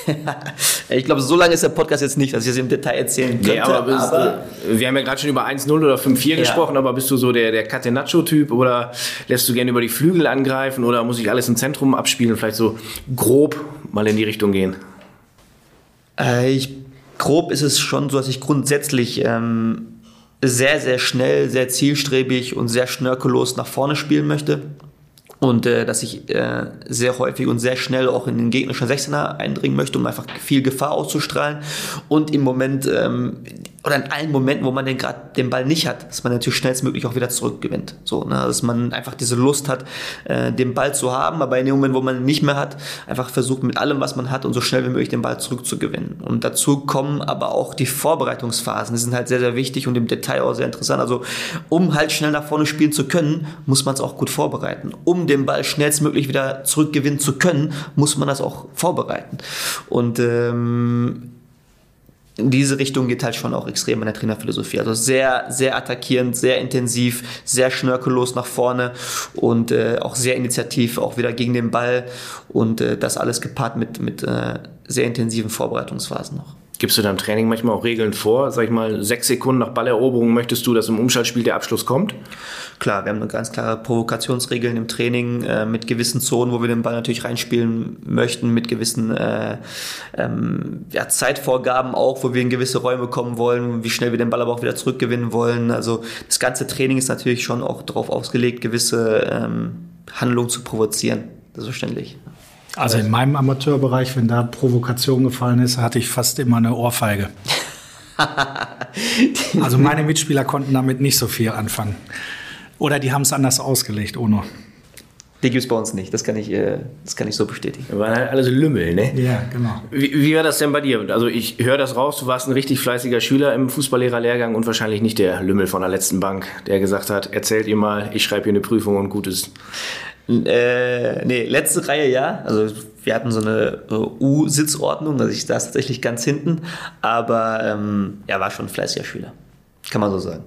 (laughs) ich glaube, so lange ist der Podcast jetzt nicht, dass ich es im Detail erzählen könnte. Nee, aber, bist, aber wir haben ja gerade schon über 1-0 oder 5-4 ja. gesprochen, aber bist du so der, der Catenaccio-Typ oder lässt du gerne über die Flügel angreifen oder muss ich alles im Zentrum abspielen? Vielleicht so grob mal in die Richtung gehen? Äh, ich, grob ist es schon so, dass ich grundsätzlich ähm, sehr, sehr schnell, sehr zielstrebig und sehr schnörkellos nach vorne spielen möchte und äh, dass ich äh, sehr häufig und sehr schnell auch in den gegnerischen 16er eindringen möchte, um einfach viel Gefahr auszustrahlen. Und im Moment ähm, oder in allen Momenten, wo man den gerade den Ball nicht hat, dass man natürlich schnellstmöglich auch wieder zurückgewinnt. So, ne? dass man einfach diese Lust hat, äh, den Ball zu haben, aber in dem Moment, wo man ihn nicht mehr hat, einfach versucht mit allem, was man hat und so schnell wie möglich den Ball zurückzugewinnen. Und dazu kommen aber auch die Vorbereitungsphasen. Die sind halt sehr, sehr wichtig und im Detail auch sehr interessant. Also um halt schnell nach vorne spielen zu können, muss man es auch gut vorbereiten. Um den Ball schnellstmöglich wieder zurückgewinnen zu können, muss man das auch vorbereiten. Und ähm, in diese Richtung geht halt schon auch extrem in der Trainerphilosophie. Also sehr, sehr attackierend, sehr intensiv, sehr schnörkellos nach vorne und äh, auch sehr initiativ, auch wieder gegen den Ball und äh, das alles gepaart mit, mit äh, sehr intensiven Vorbereitungsphasen noch. Gibst du deinem Training manchmal auch Regeln vor? Sag ich mal, sechs Sekunden nach Balleroberung möchtest du, dass im Umschaltspiel der Abschluss kommt? Klar, wir haben eine ganz klare Provokationsregeln im Training äh, mit gewissen Zonen, wo wir den Ball natürlich reinspielen möchten, mit gewissen äh, ähm, ja, Zeitvorgaben auch, wo wir in gewisse Räume kommen wollen, wie schnell wir den Ball aber auch wieder zurückgewinnen wollen. Also das ganze Training ist natürlich schon auch darauf ausgelegt, gewisse ähm, Handlungen zu provozieren. Das ist verständlich. Also in meinem Amateurbereich, wenn da Provokation gefallen ist, hatte ich fast immer eine Ohrfeige. (laughs) also meine Mitspieler konnten damit nicht so viel anfangen. Oder die haben es anders ausgelegt, Ono. Die gibt es bei uns nicht, das kann ich, äh, das kann ich so bestätigen. Wir waren halt alle so Lümmel, ne? Ja, genau. Wie, wie war das denn bei dir? Also ich höre das raus, du warst ein richtig fleißiger Schüler im Fußballlehrerlehrgang und wahrscheinlich nicht der Lümmel von der letzten Bank, der gesagt hat, erzählt ihr mal, ich schreibe hier eine Prüfung und gut ist. Äh, nee, letzte Reihe ja. Also wir hatten so eine U-Sitzordnung, also ich saß tatsächlich ganz hinten, aber ähm, er war schon ein fleißiger Schüler. Kann man so sagen.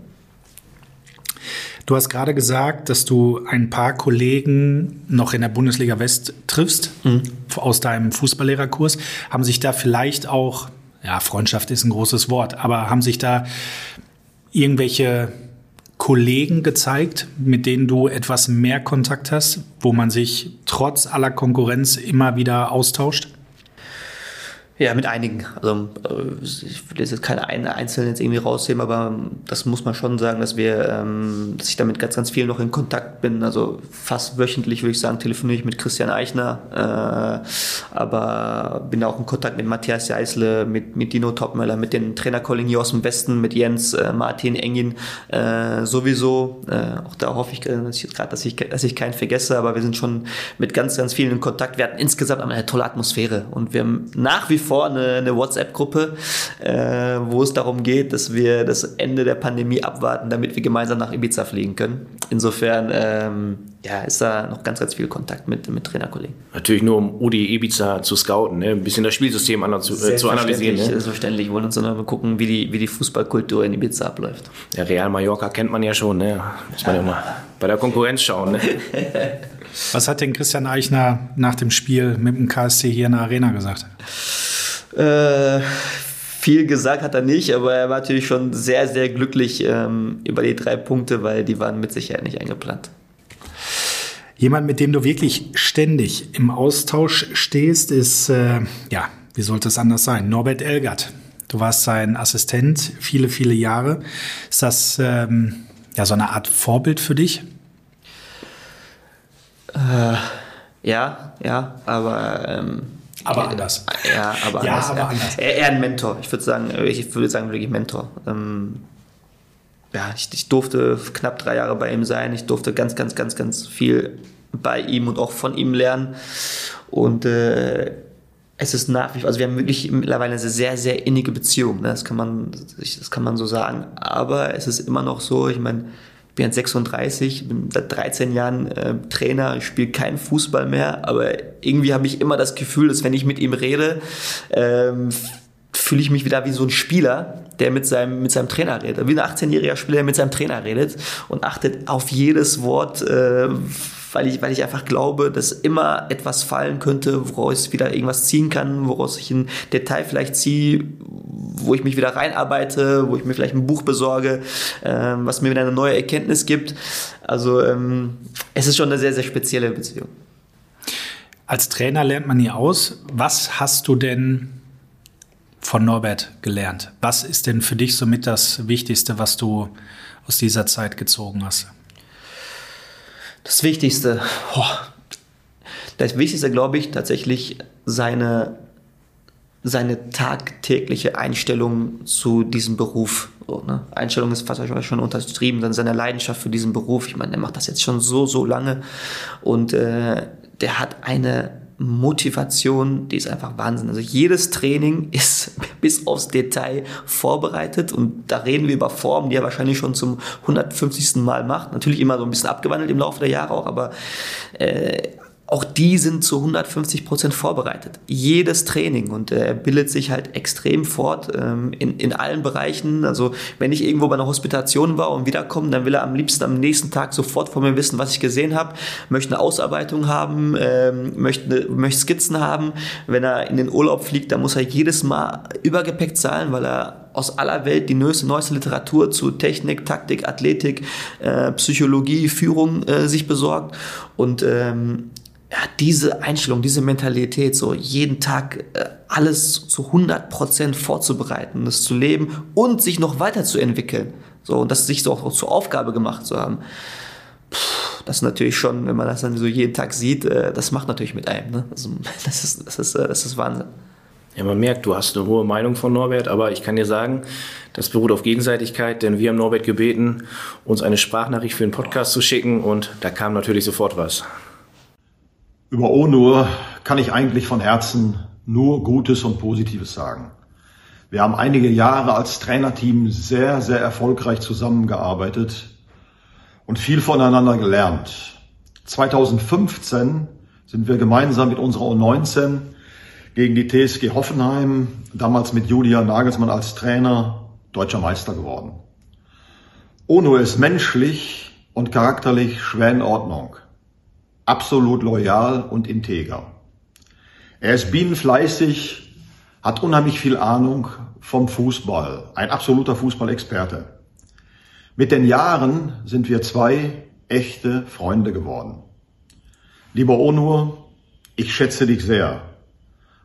Du hast gerade gesagt, dass du ein paar Kollegen noch in der Bundesliga West triffst, mhm. aus deinem Fußballlehrerkurs. Haben sich da vielleicht auch, ja, Freundschaft ist ein großes Wort, aber haben sich da irgendwelche Kollegen gezeigt, mit denen du etwas mehr Kontakt hast, wo man sich trotz aller Konkurrenz immer wieder austauscht? Ja, mit einigen. Also äh, ich will jetzt keine eine einzelne jetzt irgendwie rausheben, aber das muss man schon sagen, dass wir, ähm, dass ich da mit ganz, ganz vielen noch in Kontakt bin. Also fast wöchentlich würde ich sagen, telefoniere ich mit Christian Eichner, äh, aber bin auch in Kontakt mit Matthias Jeißle, mit, mit Dino Topmöller, mit den Trainerkollegen hier aus dem Westen, mit Jens, äh, Martin Engin, sowieso. Auch da hoffe ich gerade, dass, ich, dass ich keinen vergesse, aber wir sind schon mit ganz, ganz vielen in Kontakt. Wir hatten insgesamt eine tolle Atmosphäre und wir haben nach wie vor vor eine, eine WhatsApp-Gruppe, äh, wo es darum geht, dass wir das Ende der Pandemie abwarten, damit wir gemeinsam nach Ibiza fliegen können. Insofern ähm, ja, ist da noch ganz, ganz viel Kontakt mit, mit Trainerkollegen. Natürlich nur, um Udi Ibiza zu scouten, ne? ein bisschen das Spielsystem zu, äh, zu analysieren. Ne? Selbstverständlich, wir wollen uns sondern gucken, wie die, wie die Fußballkultur in Ibiza abläuft. Ja, Real Mallorca kennt man ja schon, ne? muss man ja mal bei der Konkurrenz schauen. Ne? (laughs) Was hat denn Christian Eichner nach dem Spiel mit dem KSC hier in der Arena gesagt? Äh, viel gesagt hat er nicht, aber er war natürlich schon sehr, sehr glücklich ähm, über die drei Punkte, weil die waren mit Sicherheit nicht eingeplant. Jemand, mit dem du wirklich ständig im Austausch stehst, ist, äh, ja, wie sollte es anders sein? Norbert Elgert. Du warst sein Assistent viele, viele Jahre. Ist das ähm, ja so eine Art Vorbild für dich? Äh, ja, ja, aber. Ähm, aber anders. Ja, aber (laughs) ja, anders. Aber ja. anders. Er, er ein Mentor. Ich würde sagen, ich würde sagen wirklich Mentor. Ähm, ja, ich, ich durfte knapp drei Jahre bei ihm sein. Ich durfte ganz, ganz, ganz, ganz viel bei ihm und auch von ihm lernen. Und äh, es ist nach wie vor, also wir haben wirklich mittlerweile eine sehr, sehr innige Beziehung. Ne? Das kann man, das kann man so sagen. Aber es ist immer noch so, ich meine, bin jetzt 36, bin seit 13 Jahren äh, Trainer, ich spiele keinen Fußball mehr, aber irgendwie habe ich immer das Gefühl, dass wenn ich mit ihm rede, ähm, fühle ich mich wieder wie so ein Spieler, der mit seinem, mit seinem Trainer redet. Wie ein 18-jähriger Spieler, der mit seinem Trainer redet und achtet auf jedes Wort, äh, weil ich, weil ich einfach glaube, dass immer etwas fallen könnte, woraus ich wieder irgendwas ziehen kann, woraus ich ein Detail vielleicht ziehe, wo ich mich wieder reinarbeite, wo ich mir vielleicht ein Buch besorge, ähm, was mir wieder eine neue Erkenntnis gibt. Also ähm, es ist schon eine sehr, sehr spezielle Beziehung. Als Trainer lernt man nie aus. Was hast du denn von Norbert gelernt? Was ist denn für dich somit das Wichtigste, was du aus dieser Zeit gezogen hast? Das Wichtigste, das Wichtigste, glaube ich, tatsächlich seine, seine tagtägliche Einstellung zu diesem Beruf. So, ne? Einstellung ist fast schon untertrieben, dann seine Leidenschaft für diesen Beruf. Ich meine, er macht das jetzt schon so, so lange und äh, der hat eine Motivation, die ist einfach Wahnsinn. Also jedes Training ist (laughs) bis aufs Detail vorbereitet und da reden wir über Formen, die er wahrscheinlich schon zum 150. Mal macht. Natürlich immer so ein bisschen abgewandelt im Laufe der Jahre auch, aber äh, auch die sind zu 150 Prozent vorbereitet. Jedes Training und er bildet sich halt extrem fort ähm, in, in allen Bereichen. Also wenn ich irgendwo bei einer Hospitation war und wiederkomme, dann will er am liebsten am nächsten Tag sofort von mir wissen, was ich gesehen habe, möchte eine Ausarbeitung haben, ähm, möchte, möchte Skizzen haben. Wenn er in den Urlaub fliegt, dann muss er jedes Mal Übergepäck zahlen, weil er aus aller Welt die neueste, neueste Literatur zu Technik, Taktik, Athletik, äh, Psychologie, Führung äh, sich besorgt. Und ähm, ja, diese Einstellung, diese Mentalität, so jeden Tag äh, alles zu 100 Prozent vorzubereiten, das zu leben und sich noch weiterzuentwickeln. So, und das sich so auch zur Aufgabe gemacht zu haben. Puh, das ist natürlich schon, wenn man das dann so jeden Tag sieht, äh, das macht natürlich mit einem. Ne? Also, (laughs) das, ist, das, ist, äh, das ist Wahnsinn. Ja, man merkt, du hast eine hohe Meinung von Norbert, aber ich kann dir sagen, das beruht auf Gegenseitigkeit, denn wir haben Norbert gebeten, uns eine Sprachnachricht für den Podcast zu schicken und da kam natürlich sofort was. Über Onur kann ich eigentlich von Herzen nur Gutes und Positives sagen. Wir haben einige Jahre als Trainerteam sehr, sehr erfolgreich zusammengearbeitet und viel voneinander gelernt. 2015 sind wir gemeinsam mit unserer U19 gegen die TSG Hoffenheim, damals mit Julia Nagelsmann als Trainer, deutscher Meister geworden. Onur ist menschlich und charakterlich schwer in Ordnung absolut loyal und integer. Er ist bienenfleißig, hat unheimlich viel Ahnung vom Fußball, ein absoluter Fußballexperte. Mit den Jahren sind wir zwei echte Freunde geworden. Lieber Onur, ich schätze dich sehr.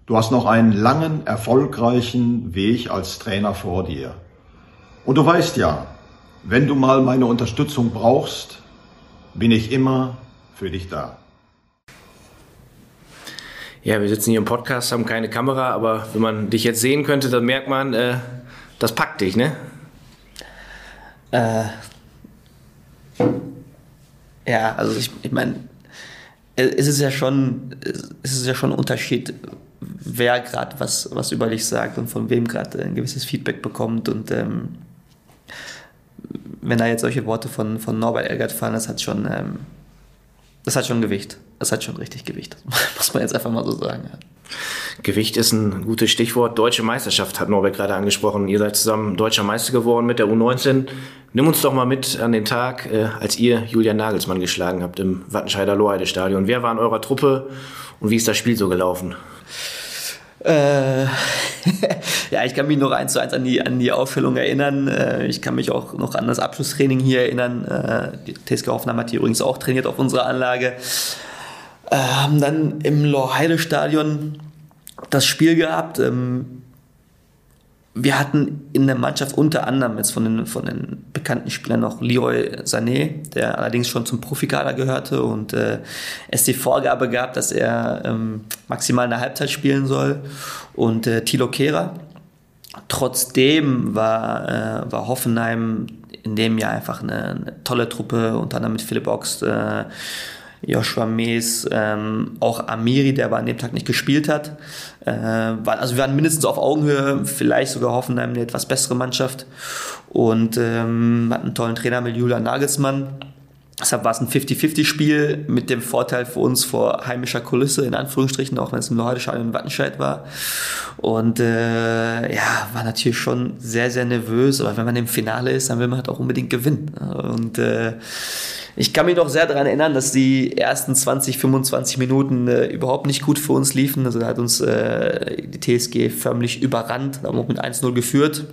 Du hast noch einen langen, erfolgreichen Weg als Trainer vor dir. Und du weißt ja, wenn du mal meine Unterstützung brauchst, bin ich immer für dich da. Ja, wir sitzen hier im Podcast, haben keine Kamera, aber wenn man dich jetzt sehen könnte, dann merkt man, äh, das packt dich, ne? Äh, ja, also ich, ich meine, es ist ja schon, es ist ja schon ein Unterschied, wer gerade was, was über dich sagt und von wem gerade ein gewisses Feedback bekommt. Und ähm, wenn da jetzt solche Worte von, von Norbert Elgert fallen, das hat schon, ähm, das hat schon Gewicht. Das hat schon richtig Gewicht. (laughs) muss man jetzt einfach mal so sagen. Ja. Gewicht ist ein gutes Stichwort. Deutsche Meisterschaft hat Norbert gerade angesprochen. Ihr seid zusammen deutscher Meister geworden mit der U19. Nimm uns doch mal mit an den Tag, äh, als ihr Julian Nagelsmann geschlagen habt im Wattenscheider Loheide Stadion. Wer war in eurer Truppe und wie ist das Spiel so gelaufen? Äh, (laughs) ja, ich kann mich noch eins zu eins an die, an die Aufstellung erinnern. Äh, ich kann mich auch noch an das Abschlusstraining hier erinnern. Äh, die TSG Hoffenheim hat hier übrigens auch trainiert auf unserer Anlage. Äh, haben dann im Loheide-Stadion das Spiel gehabt. Ähm, wir hatten in der Mannschaft unter anderem jetzt von den, von den bekannten Spielern noch Leroy Sané, der allerdings schon zum Profikader gehörte und äh, es die Vorgabe gab, dass er ähm, maximal eine Halbzeit spielen soll und äh, Thilo Kehrer. Trotzdem war, äh, war Hoffenheim in dem Jahr einfach eine, eine tolle Truppe, unter anderem mit Philipp Oxt, äh, Joshua Mees, ähm, auch Amiri, der aber an dem Tag nicht gespielt hat. Äh, war, also wir waren mindestens auf Augenhöhe, vielleicht sogar Hoffenheim eine etwas bessere Mannschaft und ähm, hatten einen tollen Trainer mit Julian Nagelsmann. Deshalb war es ein 50-50-Spiel mit dem Vorteil für uns vor heimischer Kulisse, in Anführungsstrichen, auch wenn es im Lohrdeschalen in Wattenscheid war. Und äh, ja, war natürlich schon sehr, sehr nervös, aber wenn man im Finale ist, dann will man halt auch unbedingt gewinnen. Und äh, ich kann mich noch sehr daran erinnern, dass die ersten 20, 25 Minuten äh, überhaupt nicht gut für uns liefen. Also da hat uns äh, die TSG förmlich überrannt, haben noch mit 1-0 geführt.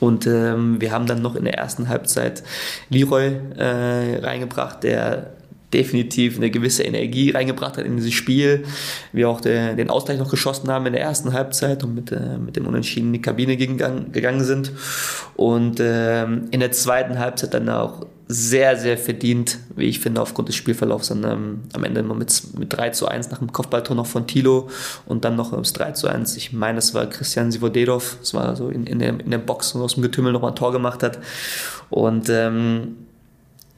Und ähm, wir haben dann noch in der ersten Halbzeit Leroy äh, reingebracht, der definitiv eine gewisse Energie reingebracht hat in dieses Spiel. Wir auch der, den Ausgleich noch geschossen haben in der ersten Halbzeit und mit, äh, mit dem Unentschieden in die Kabine gegangen, gegangen sind. Und ähm, in der zweiten Halbzeit dann auch sehr, sehr verdient, wie ich finde, aufgrund des Spielverlaufs dann ähm, am Ende immer mit, mit 3 zu 1 nach dem Kopfballtor noch von Tilo und dann noch das 3 zu 1. Ich meine, es war Christian Sivodedov, es war so in, in, der, in der Box und aus dem Getümmel nochmal ein Tor gemacht hat. Und ähm,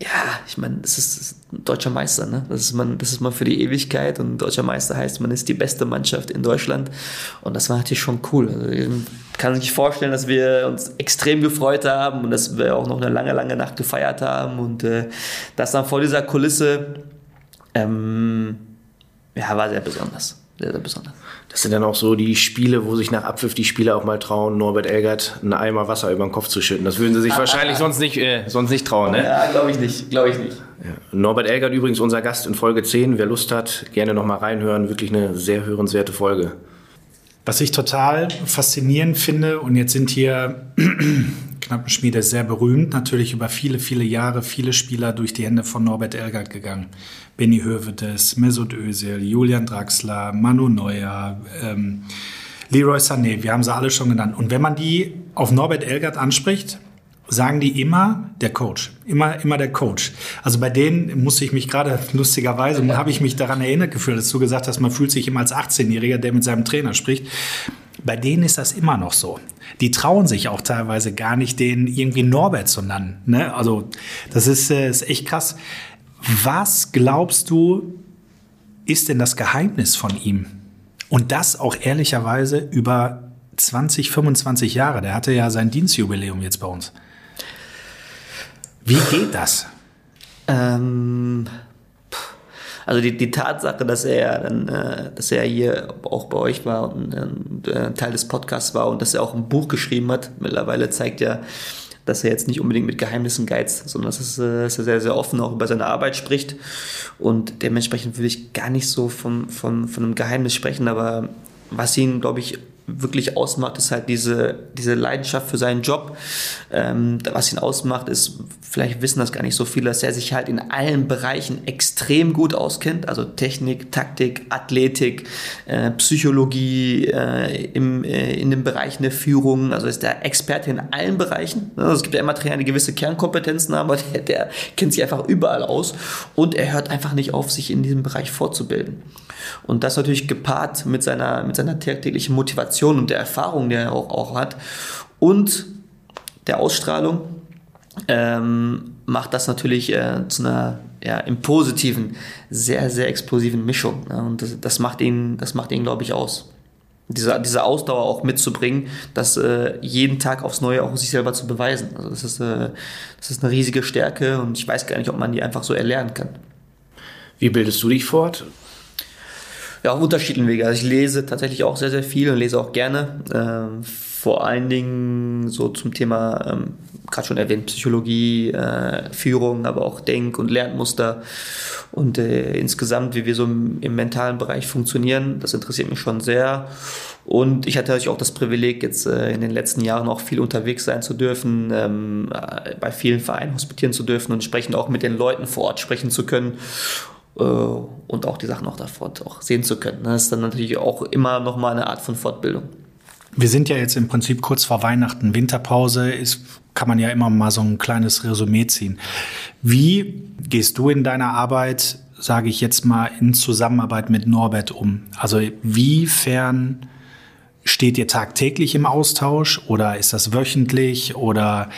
ja, ich meine, das ist, das ist ein deutscher Meister, ne? Das ist man, das ist man für die Ewigkeit und deutscher Meister heißt, man ist die beste Mannschaft in Deutschland und das war natürlich schon cool. Also, kann sich vorstellen, dass wir uns extrem gefreut haben und dass wir auch noch eine lange, lange Nacht gefeiert haben und äh, das dann vor dieser Kulisse, ähm, ja, war sehr besonders, sehr, sehr besonders. Das sind dann auch so die Spiele, wo sich nach Abpfiff die Spieler auch mal trauen, Norbert Elgert einen Eimer Wasser über den Kopf zu schütten. Das würden sie sich ah, (laughs) wahrscheinlich ah, sonst, nicht, äh, sonst nicht trauen, ne? Ja, glaube ich nicht, glaube ich nicht. Ja. Norbert Elgert übrigens unser Gast in Folge 10. Wer Lust hat, gerne nochmal reinhören. Wirklich eine sehr hörenswerte Folge. Was ich total faszinierend finde, und jetzt sind hier (clears throat) Knappenschmiede sehr berühmt, natürlich über viele, viele Jahre viele Spieler durch die Hände von Norbert Elgert gegangen. Benny Hövedes, Mesut Özil, Julian Draxler, Manu Neuer, ähm, Leroy Sané, wir haben sie alle schon genannt. Und wenn man die auf Norbert Elgert anspricht, sagen die immer der Coach, immer immer der Coach. Also bei denen musste ich mich gerade lustigerweise ja. habe ich mich daran erinnert gefühlt, dass du gesagt hast, man fühlt sich immer als 18-Jähriger, der mit seinem Trainer spricht. Bei denen ist das immer noch so. Die trauen sich auch teilweise gar nicht, den irgendwie Norbert zu nennen. Ne? Also das ist, äh, ist echt krass. Was glaubst du, ist denn das Geheimnis von ihm? Und das auch ehrlicherweise über 20, 25 Jahre. Der hatte ja sein Dienstjubiläum jetzt bei uns. Wie geht das? Ähm, also die, die Tatsache, dass er dann, äh, dass er hier auch bei euch war und äh, Teil des Podcasts war und dass er auch ein Buch geschrieben hat, mittlerweile zeigt ja, dass er jetzt nicht unbedingt mit Geheimnissen geizt, sondern dass, es, äh, dass er sehr, sehr offen auch über seine Arbeit spricht. Und dementsprechend will ich gar nicht so von, von, von einem Geheimnis sprechen, aber was ihn, glaube ich, wirklich ausmacht, ist halt diese, diese Leidenschaft für seinen Job. Ähm, was ihn ausmacht, ist, vielleicht wissen das gar nicht so viele, dass er sich halt in allen Bereichen extrem gut auskennt. Also Technik, Taktik, Athletik, äh, Psychologie, äh, im, äh, in den Bereichen der Führung. Also ist der Experte in allen Bereichen. Also es gibt ja immer Trainer, die gewisse Kernkompetenzen haben, aber der, der kennt sich einfach überall aus. Und er hört einfach nicht auf, sich in diesem Bereich fortzubilden. Und das natürlich gepaart mit seiner, mit seiner tagtäglichen Motivation und der Erfahrung, die er auch, auch hat und der Ausstrahlung, ähm, macht das natürlich äh, zu einer ja, im Positiven sehr, sehr explosiven Mischung. Ne? Und das, das, macht ihn, das macht ihn, glaube ich, aus. diese, diese Ausdauer auch mitzubringen, das äh, jeden Tag aufs Neue auch sich selber zu beweisen. Also das ist, äh, das ist eine riesige Stärke und ich weiß gar nicht, ob man die einfach so erlernen kann. Wie bildest du dich fort? Ja, auf unterschiedlichen Wegen. Also ich lese tatsächlich auch sehr, sehr viel und lese auch gerne. Ähm, vor allen Dingen so zum Thema, ähm, gerade schon erwähnt, Psychologie, äh, Führung, aber auch Denk- und Lernmuster und äh, insgesamt, wie wir so im, im, mentalen Bereich funktionieren. Das interessiert mich schon sehr. Und ich hatte natürlich auch das Privileg, jetzt äh, in den letzten Jahren auch viel unterwegs sein zu dürfen, ähm, äh, bei vielen Vereinen hospitieren zu dürfen und entsprechend auch mit den Leuten vor Ort sprechen zu können und auch die Sachen auch davor auch sehen zu können. Das ist dann natürlich auch immer nochmal eine Art von Fortbildung. Wir sind ja jetzt im Prinzip kurz vor Weihnachten, Winterpause, ist, kann man ja immer mal so ein kleines Resümee ziehen. Wie gehst du in deiner Arbeit, sage ich jetzt mal, in Zusammenarbeit mit Norbert um? Also wiefern steht ihr tagtäglich im Austausch oder ist das wöchentlich oder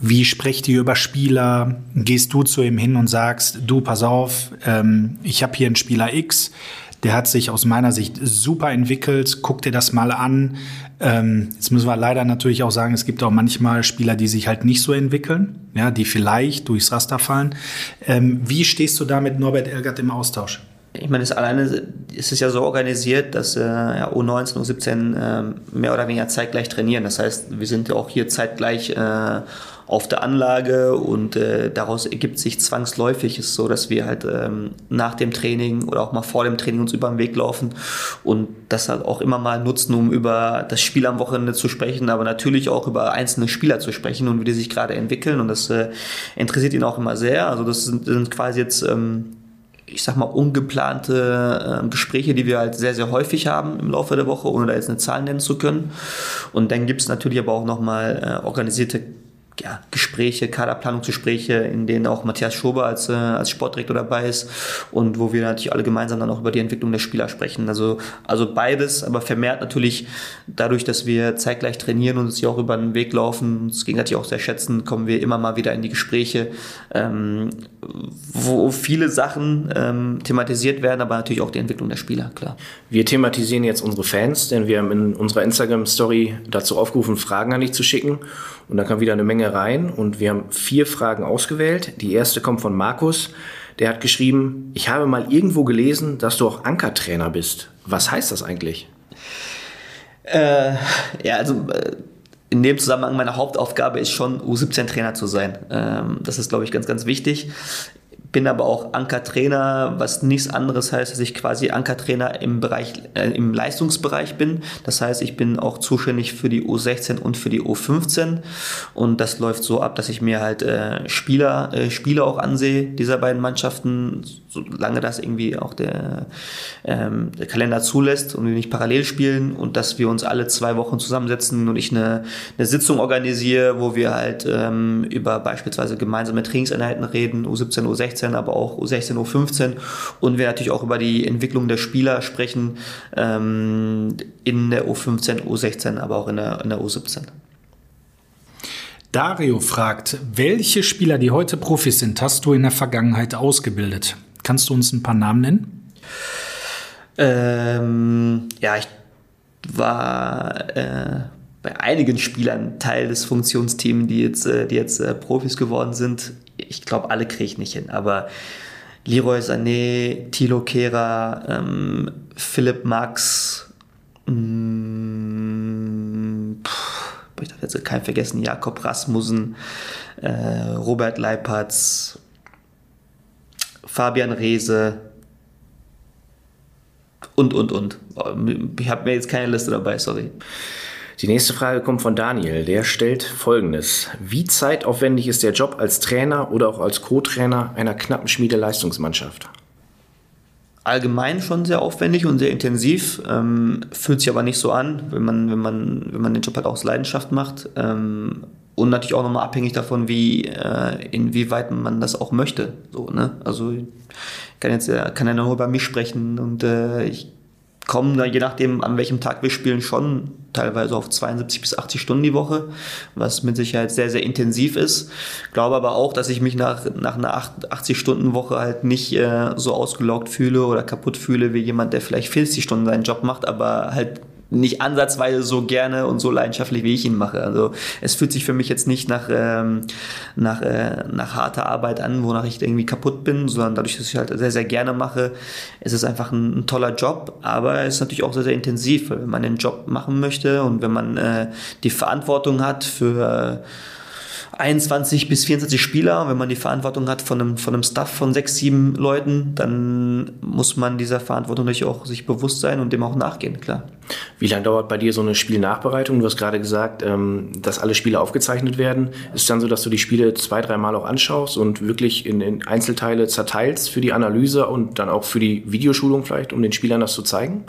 wie sprecht ihr über Spieler? Gehst du zu ihm hin und sagst, du, pass auf, ähm, ich habe hier einen Spieler X, der hat sich aus meiner Sicht super entwickelt. Guck dir das mal an. Ähm, jetzt müssen wir leider natürlich auch sagen, es gibt auch manchmal Spieler, die sich halt nicht so entwickeln, ja, die vielleicht durchs Raster fallen. Ähm, wie stehst du da mit Norbert Elgert im Austausch? Ich meine, es alleine ist es ja so organisiert, dass äh, ja, U19, U17 äh, mehr oder weniger zeitgleich trainieren. Das heißt, wir sind ja auch hier zeitgleich äh, auf der Anlage und äh, daraus ergibt sich zwangsläufig ist so, dass wir halt ähm, nach dem Training oder auch mal vor dem Training uns über den Weg laufen und das halt auch immer mal nutzen, um über das Spiel am Wochenende zu sprechen, aber natürlich auch über einzelne Spieler zu sprechen und wie die sich gerade entwickeln und das äh, interessiert ihn auch immer sehr. Also das sind, sind quasi jetzt ähm, ich sag mal, ungeplante äh, Gespräche, die wir halt sehr, sehr häufig haben im Laufe der Woche, ohne da jetzt eine Zahl nennen zu können. Und dann gibt's natürlich aber auch nochmal äh, organisierte ja, Gespräche, Kaderplanungsgespräche, in denen auch Matthias Schober als, äh, als Sportdirektor dabei ist und wo wir natürlich alle gemeinsam dann auch über die Entwicklung der Spieler sprechen. Also, also beides, aber vermehrt natürlich dadurch, dass wir zeitgleich trainieren und uns hier auch über den Weg laufen, uns gegenseitig auch sehr schätzen, kommen wir immer mal wieder in die Gespräche, ähm, wo viele Sachen ähm, thematisiert werden, aber natürlich auch die Entwicklung der Spieler, klar. Wir thematisieren jetzt unsere Fans, denn wir haben in unserer Instagram-Story dazu aufgerufen, Fragen an dich zu schicken. Und da kam wieder eine Menge rein und wir haben vier Fragen ausgewählt. Die erste kommt von Markus. Der hat geschrieben, ich habe mal irgendwo gelesen, dass du auch Ankertrainer bist. Was heißt das eigentlich? Äh, ja, also äh, in dem Zusammenhang meine Hauptaufgabe ist schon U17-Trainer zu sein. Ähm, das ist, glaube ich, ganz, ganz wichtig bin aber auch Ankertrainer, was nichts anderes heißt, dass ich quasi Ankertrainer im Bereich, äh, im Leistungsbereich bin. Das heißt, ich bin auch zuständig für die U16 und für die U15 und das läuft so ab, dass ich mir halt äh, Spieler, äh, Spiele auch ansehe dieser beiden Mannschaften, solange das irgendwie auch der, ähm, der Kalender zulässt und wir nicht parallel spielen und dass wir uns alle zwei Wochen zusammensetzen und ich eine, eine Sitzung organisiere, wo wir halt ähm, über beispielsweise gemeinsame Trainingseinheiten reden, U17, U16 U16, aber auch U16, U15 und wir natürlich auch über die Entwicklung der Spieler sprechen ähm, in der U15, U16, aber auch in der, in der U17. Dario fragt, welche Spieler, die heute Profis sind, hast du in der Vergangenheit ausgebildet? Kannst du uns ein paar Namen nennen? Ähm, ja, ich war äh, bei einigen Spielern Teil des Funktionsteams, die jetzt, äh, die jetzt äh, Profis geworden sind ich glaube, alle kriege ich nicht hin, aber Leroy Sané, Thilo Kehrer, ähm, Philipp Max, mh, mm, ich darf jetzt keinen vergessen, Jakob Rasmussen, äh, Robert Leipertz, Fabian Reese und, und, und. Ich habe mir jetzt keine Liste dabei, sorry. Die nächste Frage kommt von Daniel. Der stellt Folgendes. Wie zeitaufwendig ist der Job als Trainer oder auch als Co-Trainer einer knappen Schmiede-Leistungsmannschaft? Allgemein schon sehr aufwendig und sehr intensiv, ähm, fühlt sich aber nicht so an, wenn man, wenn man, wenn man den Job halt aus Leidenschaft macht. Ähm, und natürlich auch nochmal abhängig davon, wie, äh, inwieweit man das auch möchte. So, ne? Also ich kann jetzt kann ja nur über mich sprechen und äh, ich kommen da je nachdem, an welchem Tag wir spielen, schon teilweise auf 72 bis 80 Stunden die Woche, was mit Sicherheit sehr, sehr intensiv ist. Glaube aber auch, dass ich mich nach, nach einer 80-Stunden-Woche halt nicht äh, so ausgelaugt fühle oder kaputt fühle wie jemand, der vielleicht 40 Stunden seinen Job macht, aber halt nicht ansatzweise so gerne und so leidenschaftlich, wie ich ihn mache. Also es fühlt sich für mich jetzt nicht nach, ähm, nach, äh, nach harter Arbeit an, wonach ich irgendwie kaputt bin, sondern dadurch, dass ich halt sehr, sehr gerne mache, ist es einfach ein, ein toller Job, aber es ist natürlich auch sehr, sehr intensiv, weil wenn man den Job machen möchte und wenn man äh, die Verantwortung hat für äh, 21 bis 24 Spieler. Wenn man die Verantwortung hat von einem, von einem Staff von sechs, sieben Leuten, dann muss man dieser Verantwortung natürlich auch sich bewusst sein und dem auch nachgehen, klar. Wie lange dauert bei dir so eine Spielnachbereitung? Du hast gerade gesagt, ähm, dass alle Spiele aufgezeichnet werden. Ist es dann so, dass du die Spiele zwei, dreimal auch anschaust und wirklich in, in Einzelteile zerteilst für die Analyse und dann auch für die Videoschulung vielleicht, um den Spielern das zu zeigen?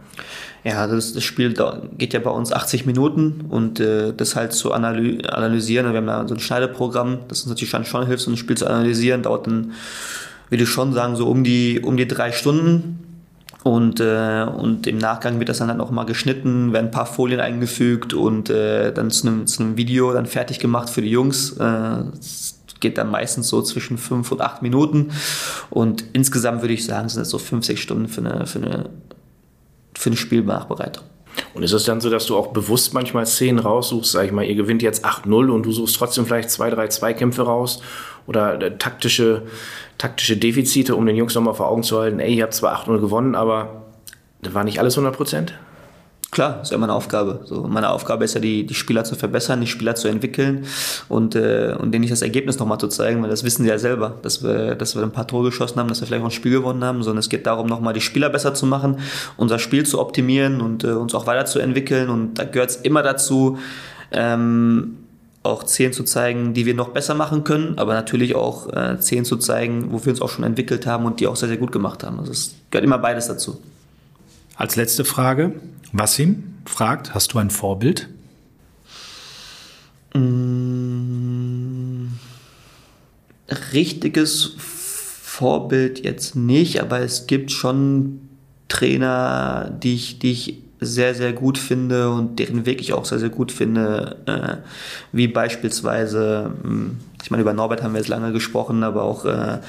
Ja, das, das Spiel geht ja bei uns 80 Minuten und äh, das halt zu analy analysieren. Wir haben da so ein Schneideprogramm, das uns natürlich schon, hilft, so ein Spiel zu analysieren. Dauert dann, würde ich schon sagen, so um die, um die drei Stunden. Und, äh, und im Nachgang wird das dann halt auch mal geschnitten, werden ein paar Folien eingefügt und äh, dann zu einem, zu einem Video dann fertig gemacht für die Jungs. Äh, geht dann meistens so zwischen fünf und acht Minuten. Und insgesamt würde ich sagen, sind es so fünf, sechs Stunden für eine, für eine für eine Spielnachbereitung. Und ist es dann so, dass du auch bewusst manchmal Szenen raussuchst, sag ich mal, ihr gewinnt jetzt 8-0 und du suchst trotzdem vielleicht zwei, drei Zweikämpfe raus oder äh, taktische, taktische Defizite, um den Jungs nochmal vor Augen zu halten, ey, ihr habt zwar 8-0 gewonnen, aber das war nicht alles 100 Prozent? Klar, ist ja meine Aufgabe. So, meine Aufgabe ist ja, die, die Spieler zu verbessern, die Spieler zu entwickeln und, äh, und denen nicht das Ergebnis nochmal zu zeigen, weil das wissen sie ja selber, dass wir, dass wir ein paar Tore geschossen haben, dass wir vielleicht auch ein Spiel gewonnen haben, sondern es geht darum, nochmal die Spieler besser zu machen, unser Spiel zu optimieren und äh, uns auch weiterzuentwickeln. Und da gehört es immer dazu, ähm, auch Szenen zu zeigen, die wir noch besser machen können, aber natürlich auch äh, zu zeigen, wo wir uns auch schon entwickelt haben und die auch sehr, sehr gut gemacht haben. Also es gehört immer beides dazu. Als letzte Frage, Wassim fragt, hast du ein Vorbild? Mm, richtiges Vorbild jetzt nicht, aber es gibt schon Trainer, die ich, die ich sehr, sehr gut finde und deren Weg ich auch sehr, sehr gut finde, äh, wie beispielsweise, hm, ich meine, über Norbert haben wir jetzt lange gesprochen, aber auch äh,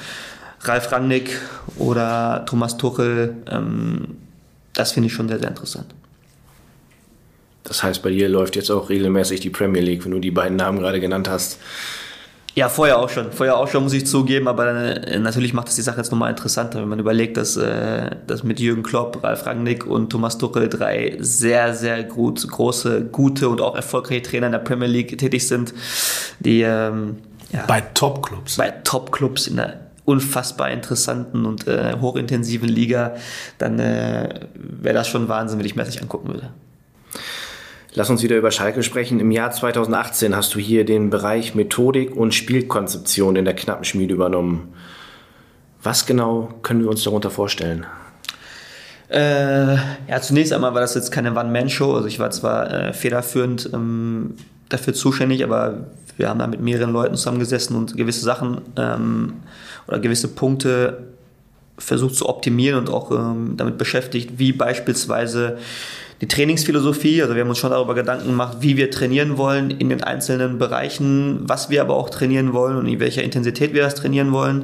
Ralf Rangnick oder Thomas Tuchel, ähm, das finde ich schon sehr, sehr interessant. Das heißt, bei dir läuft jetzt auch regelmäßig die Premier League, wenn du die beiden Namen gerade genannt hast. Ja, vorher auch schon. Vorher auch schon, muss ich zugeben. Aber äh, natürlich macht das die Sache jetzt nochmal interessanter, wenn man überlegt, dass, äh, dass mit Jürgen Klopp, Ralf Rangnick und Thomas Tuchel drei sehr, sehr gut, große, gute und auch erfolgreiche Trainer in der Premier League tätig sind, die ähm, ja, bei Top-Clubs. Bei Top-Clubs in der unfassbar interessanten und äh, hochintensiven Liga, dann äh, wäre das schon Wahnsinn, wenn ich mir das nicht angucken würde. Lass uns wieder über Schalke sprechen. Im Jahr 2018 hast du hier den Bereich Methodik und Spielkonzeption in der Knappenschmiede übernommen. Was genau können wir uns darunter vorstellen? Äh, ja, zunächst einmal war das jetzt keine One-Man-Show. Also ich war zwar äh, federführend ähm, dafür zuständig, aber wir haben da mit mehreren Leuten zusammengesessen und gewisse Sachen ähm, oder gewisse Punkte versucht zu optimieren und auch ähm, damit beschäftigt, wie beispielsweise die Trainingsphilosophie. Also wir haben uns schon darüber Gedanken gemacht, wie wir trainieren wollen in den einzelnen Bereichen, was wir aber auch trainieren wollen und in welcher Intensität wir das trainieren wollen.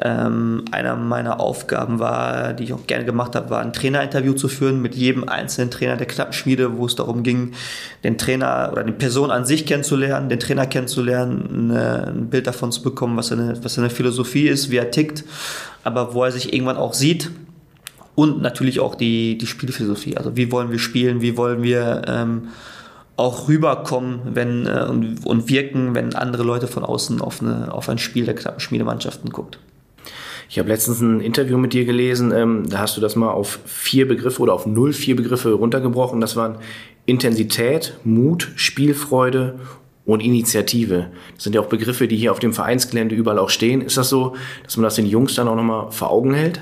Ähm, einer meiner Aufgaben war, die ich auch gerne gemacht habe, war ein Trainerinterview zu führen mit jedem einzelnen Trainer der Knappenschmiede, wo es darum ging, den Trainer oder die Person an sich kennenzulernen, den Trainer kennenzulernen, eine, ein Bild davon zu bekommen, was seine, was seine Philosophie ist, wie er tickt, aber wo er sich irgendwann auch sieht und natürlich auch die, die Spielphilosophie. Also wie wollen wir spielen, wie wollen wir ähm, auch rüberkommen wenn, äh, und, und wirken, wenn andere Leute von außen auf, eine, auf ein Spiel der knappen Schmiedemannschaften guckt. Ich habe letztens ein Interview mit dir gelesen, ähm, da hast du das mal auf vier Begriffe oder auf null vier Begriffe runtergebrochen. Das waren Intensität, Mut, Spielfreude und Initiative. Das sind ja auch Begriffe, die hier auf dem Vereinsgelände überall auch stehen. Ist das so, dass man das den Jungs dann auch nochmal vor Augen hält?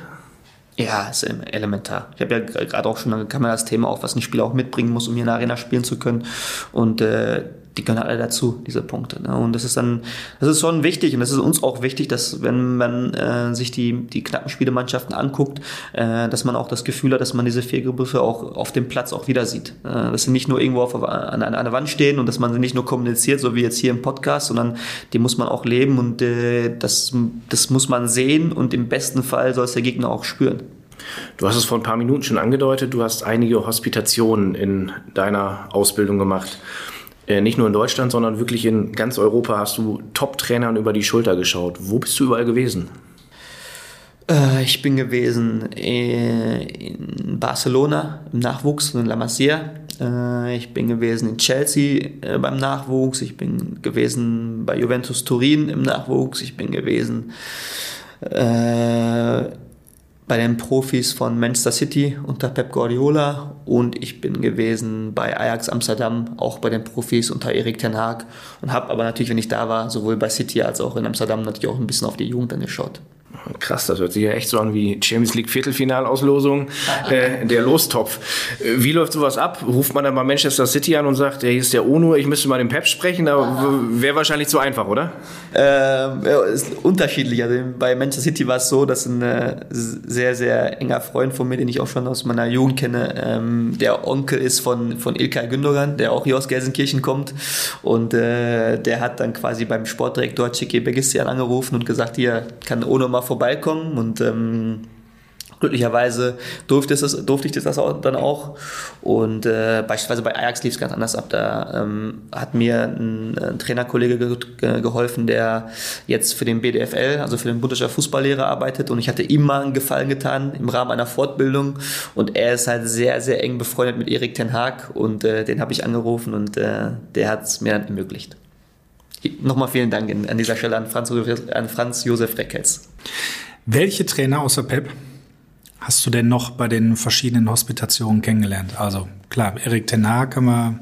Ja, ist elementar. Ich habe ja gerade auch schon, kam ja das Thema auf, was ein Spieler auch mitbringen muss, um hier in der Arena spielen zu können. Und äh, die können alle dazu, diese Punkte. Ne? Und das ist dann, das ist schon wichtig und das ist uns auch wichtig, dass wenn man äh, sich die, die knappen Spielemannschaften anguckt, äh, dass man auch das Gefühl hat, dass man diese vier Begriffe auch auf dem Platz auch wieder sieht. Äh, dass sie nicht nur irgendwo auf, an, an einer Wand stehen und dass man sie nicht nur kommuniziert, so wie jetzt hier im Podcast, sondern die muss man auch leben und äh, das, das muss man sehen und im besten Fall soll es der Gegner auch spüren. Du hast es vor ein paar Minuten schon angedeutet, du hast einige Hospitationen in deiner Ausbildung gemacht. Äh, nicht nur in Deutschland, sondern wirklich in ganz Europa hast du Top-Trainern über die Schulter geschaut. Wo bist du überall gewesen? Äh, ich bin gewesen in Barcelona im Nachwuchs, in La Masia. Äh, ich bin gewesen in Chelsea beim Nachwuchs. Ich bin gewesen bei Juventus Turin im Nachwuchs. Ich bin gewesen bei den Profis von Manchester City unter Pep Guardiola und ich bin gewesen bei Ajax Amsterdam, auch bei den Profis unter Erik Ten Haag und habe aber natürlich, wenn ich da war, sowohl bei City als auch in Amsterdam natürlich auch ein bisschen auf die Jugend angeschaut. Krass, das hört sich ja echt so an wie Champions League Viertelfinalauslosung, äh, der Lostopf. Äh, wie läuft sowas ab? Ruft man dann mal Manchester City an und sagt, hier ist der ONU, ich müsste mal den Pep sprechen, aber wäre wahrscheinlich zu einfach, oder? Ähm, ist unterschiedlich. Also bei Manchester City war es so, dass ein äh, sehr, sehr enger Freund von mir, den ich auch schon aus meiner Jugend kenne, ähm, der Onkel ist von, von Ilkay Gündogan, der auch hier aus Gelsenkirchen kommt und äh, der hat dann quasi beim Sportdirektor Chiki Begisian angerufen und gesagt, hier kann ONU mal vorbeikommen und ähm, glücklicherweise durfte, es, durfte ich das dann auch. Und äh, beispielsweise bei Ajax lief es ganz anders ab. Da ähm, hat mir ein, ein Trainerkollege ge ge geholfen, der jetzt für den BDFL, also für den Bundesliga Fußballlehrer arbeitet. Und ich hatte ihm mal einen Gefallen getan im Rahmen einer Fortbildung. Und er ist halt sehr, sehr eng befreundet mit Erik Ten Haag. Und äh, den habe ich angerufen und äh, der hat es mir dann ermöglicht. Nochmal vielen Dank an dieser Stelle an Franz, an Franz Josef Reckels. Welche Trainer außer Pep hast du denn noch bei den verschiedenen Hospitationen kennengelernt? Also klar, Erik Tenar haben wir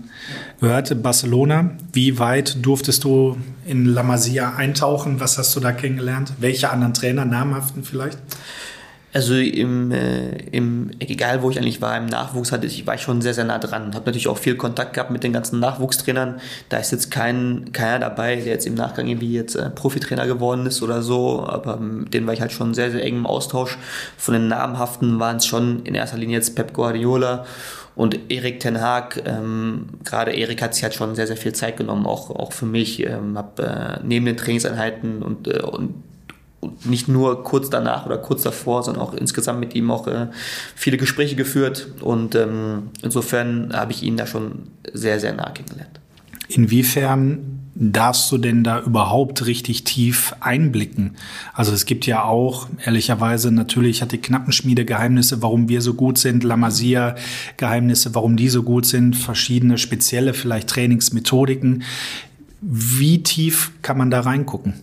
gehört, Barcelona. Wie weit durftest du in La Masia eintauchen? Was hast du da kennengelernt? Welche anderen Trainer, namhaften vielleicht? Also im, äh, im, egal wo ich eigentlich war, im Nachwuchs hatte ich, war ich schon sehr, sehr nah dran. Habe natürlich auch viel Kontakt gehabt mit den ganzen Nachwuchstrainern. Da ist jetzt kein, keiner dabei, der jetzt im Nachgang irgendwie jetzt äh, Profitrainer geworden ist oder so. Aber mit denen war ich halt schon sehr, sehr eng im Austausch. Von den namhaften waren es schon in erster Linie jetzt Pep Guardiola und Erik Ten Haag, ähm, gerade Erik hat sich halt schon sehr, sehr viel Zeit genommen, auch, auch für mich. Ähm, habe äh, neben den Trainingseinheiten und, äh, und nicht nur kurz danach oder kurz davor, sondern auch insgesamt mit ihm auch äh, viele Gespräche geführt. Und ähm, insofern habe ich ihn da schon sehr, sehr nah kennengelernt. Inwiefern darfst du denn da überhaupt richtig tief einblicken? Also es gibt ja auch, ehrlicherweise, natürlich hat die Knappenschmiede Geheimnisse, warum wir so gut sind, La Masia Geheimnisse, warum die so gut sind, verschiedene spezielle vielleicht Trainingsmethodiken. Wie tief kann man da reingucken?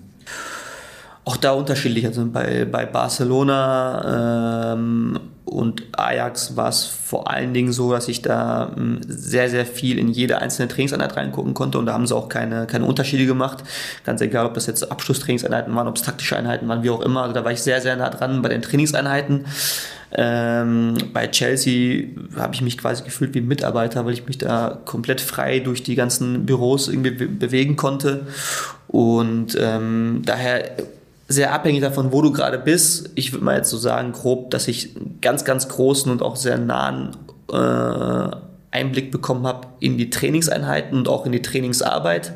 Auch da unterschiedlich. Also bei, bei Barcelona ähm, und Ajax war es vor allen Dingen so, dass ich da ähm, sehr, sehr viel in jede einzelne Trainingseinheit reingucken konnte und da haben sie auch keine, keine Unterschiede gemacht. Ganz egal, ob das jetzt Abschlusstrainingseinheiten waren, ob es taktische Einheiten waren, wie auch immer. Also da war ich sehr, sehr nah dran bei den Trainingseinheiten. Ähm, bei Chelsea habe ich mich quasi gefühlt wie Mitarbeiter, weil ich mich da komplett frei durch die ganzen Büros irgendwie bewegen konnte. Und ähm, daher sehr abhängig davon, wo du gerade bist. Ich würde mal jetzt so sagen, grob, dass ich einen ganz, ganz großen und auch sehr nahen äh, Einblick bekommen habe in die Trainingseinheiten und auch in die Trainingsarbeit.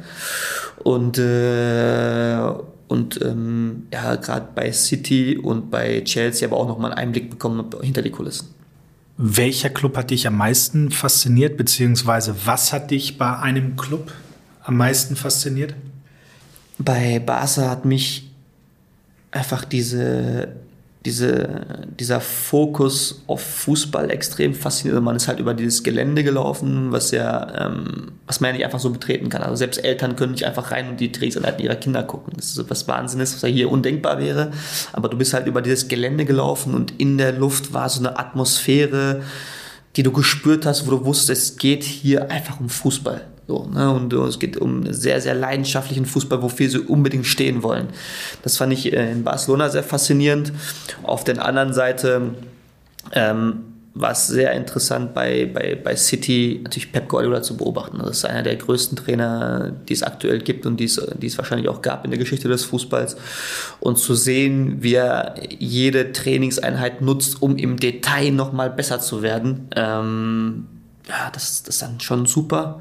Und, äh, und ähm, ja, gerade bei City und bei Chelsea aber auch nochmal einen Einblick bekommen hinter die Kulissen. Welcher Club hat dich am meisten fasziniert, beziehungsweise was hat dich bei einem Club am meisten fasziniert? Bei Barca hat mich einfach diese, diese, dieser Fokus auf Fußball extrem fasziniert. Man ist halt über dieses Gelände gelaufen, was ja, ähm, was man ja nicht einfach so betreten kann. Also selbst Eltern können nicht einfach rein und die Trainingseinheiten ihrer Kinder gucken. Das ist so was Wahnsinns, was ja hier undenkbar wäre. Aber du bist halt über dieses Gelände gelaufen und in der Luft war so eine Atmosphäre, die du gespürt hast, wo du wusstest, es geht hier einfach um Fußball. So, ne? Und es geht um sehr, sehr leidenschaftlichen Fußball, wofür sie unbedingt stehen wollen. Das fand ich äh, in Barcelona sehr faszinierend. Auf der anderen Seite ähm, war es sehr interessant bei, bei, bei City natürlich Pep Guardiola zu beobachten. Das ist einer der größten Trainer, die es aktuell gibt und die es, die es wahrscheinlich auch gab in der Geschichte des Fußballs. Und zu sehen, wie er jede Trainingseinheit nutzt, um im Detail nochmal besser zu werden, ähm, ja, das, das ist dann schon super.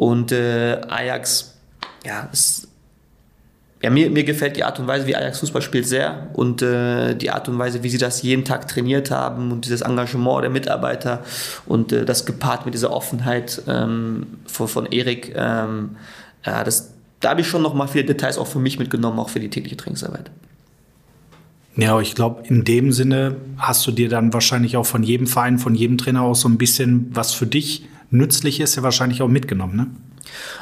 Und äh, Ajax, ja, ist ja, mir, mir gefällt die Art und Weise, wie Ajax Fußball spielt, sehr und äh, die Art und Weise, wie sie das jeden Tag trainiert haben und dieses Engagement der Mitarbeiter und äh, das gepaart mit dieser Offenheit ähm, von, von Erik, ähm, ja, das, da habe ich schon noch mal viele Details auch für mich mitgenommen, auch für die tägliche Trainingsarbeit. Ja, ich glaube, in dem Sinne hast du dir dann wahrscheinlich auch von jedem Verein, von jedem Trainer auch so ein bisschen, was für dich nützlich ist, ja wahrscheinlich auch mitgenommen, ne?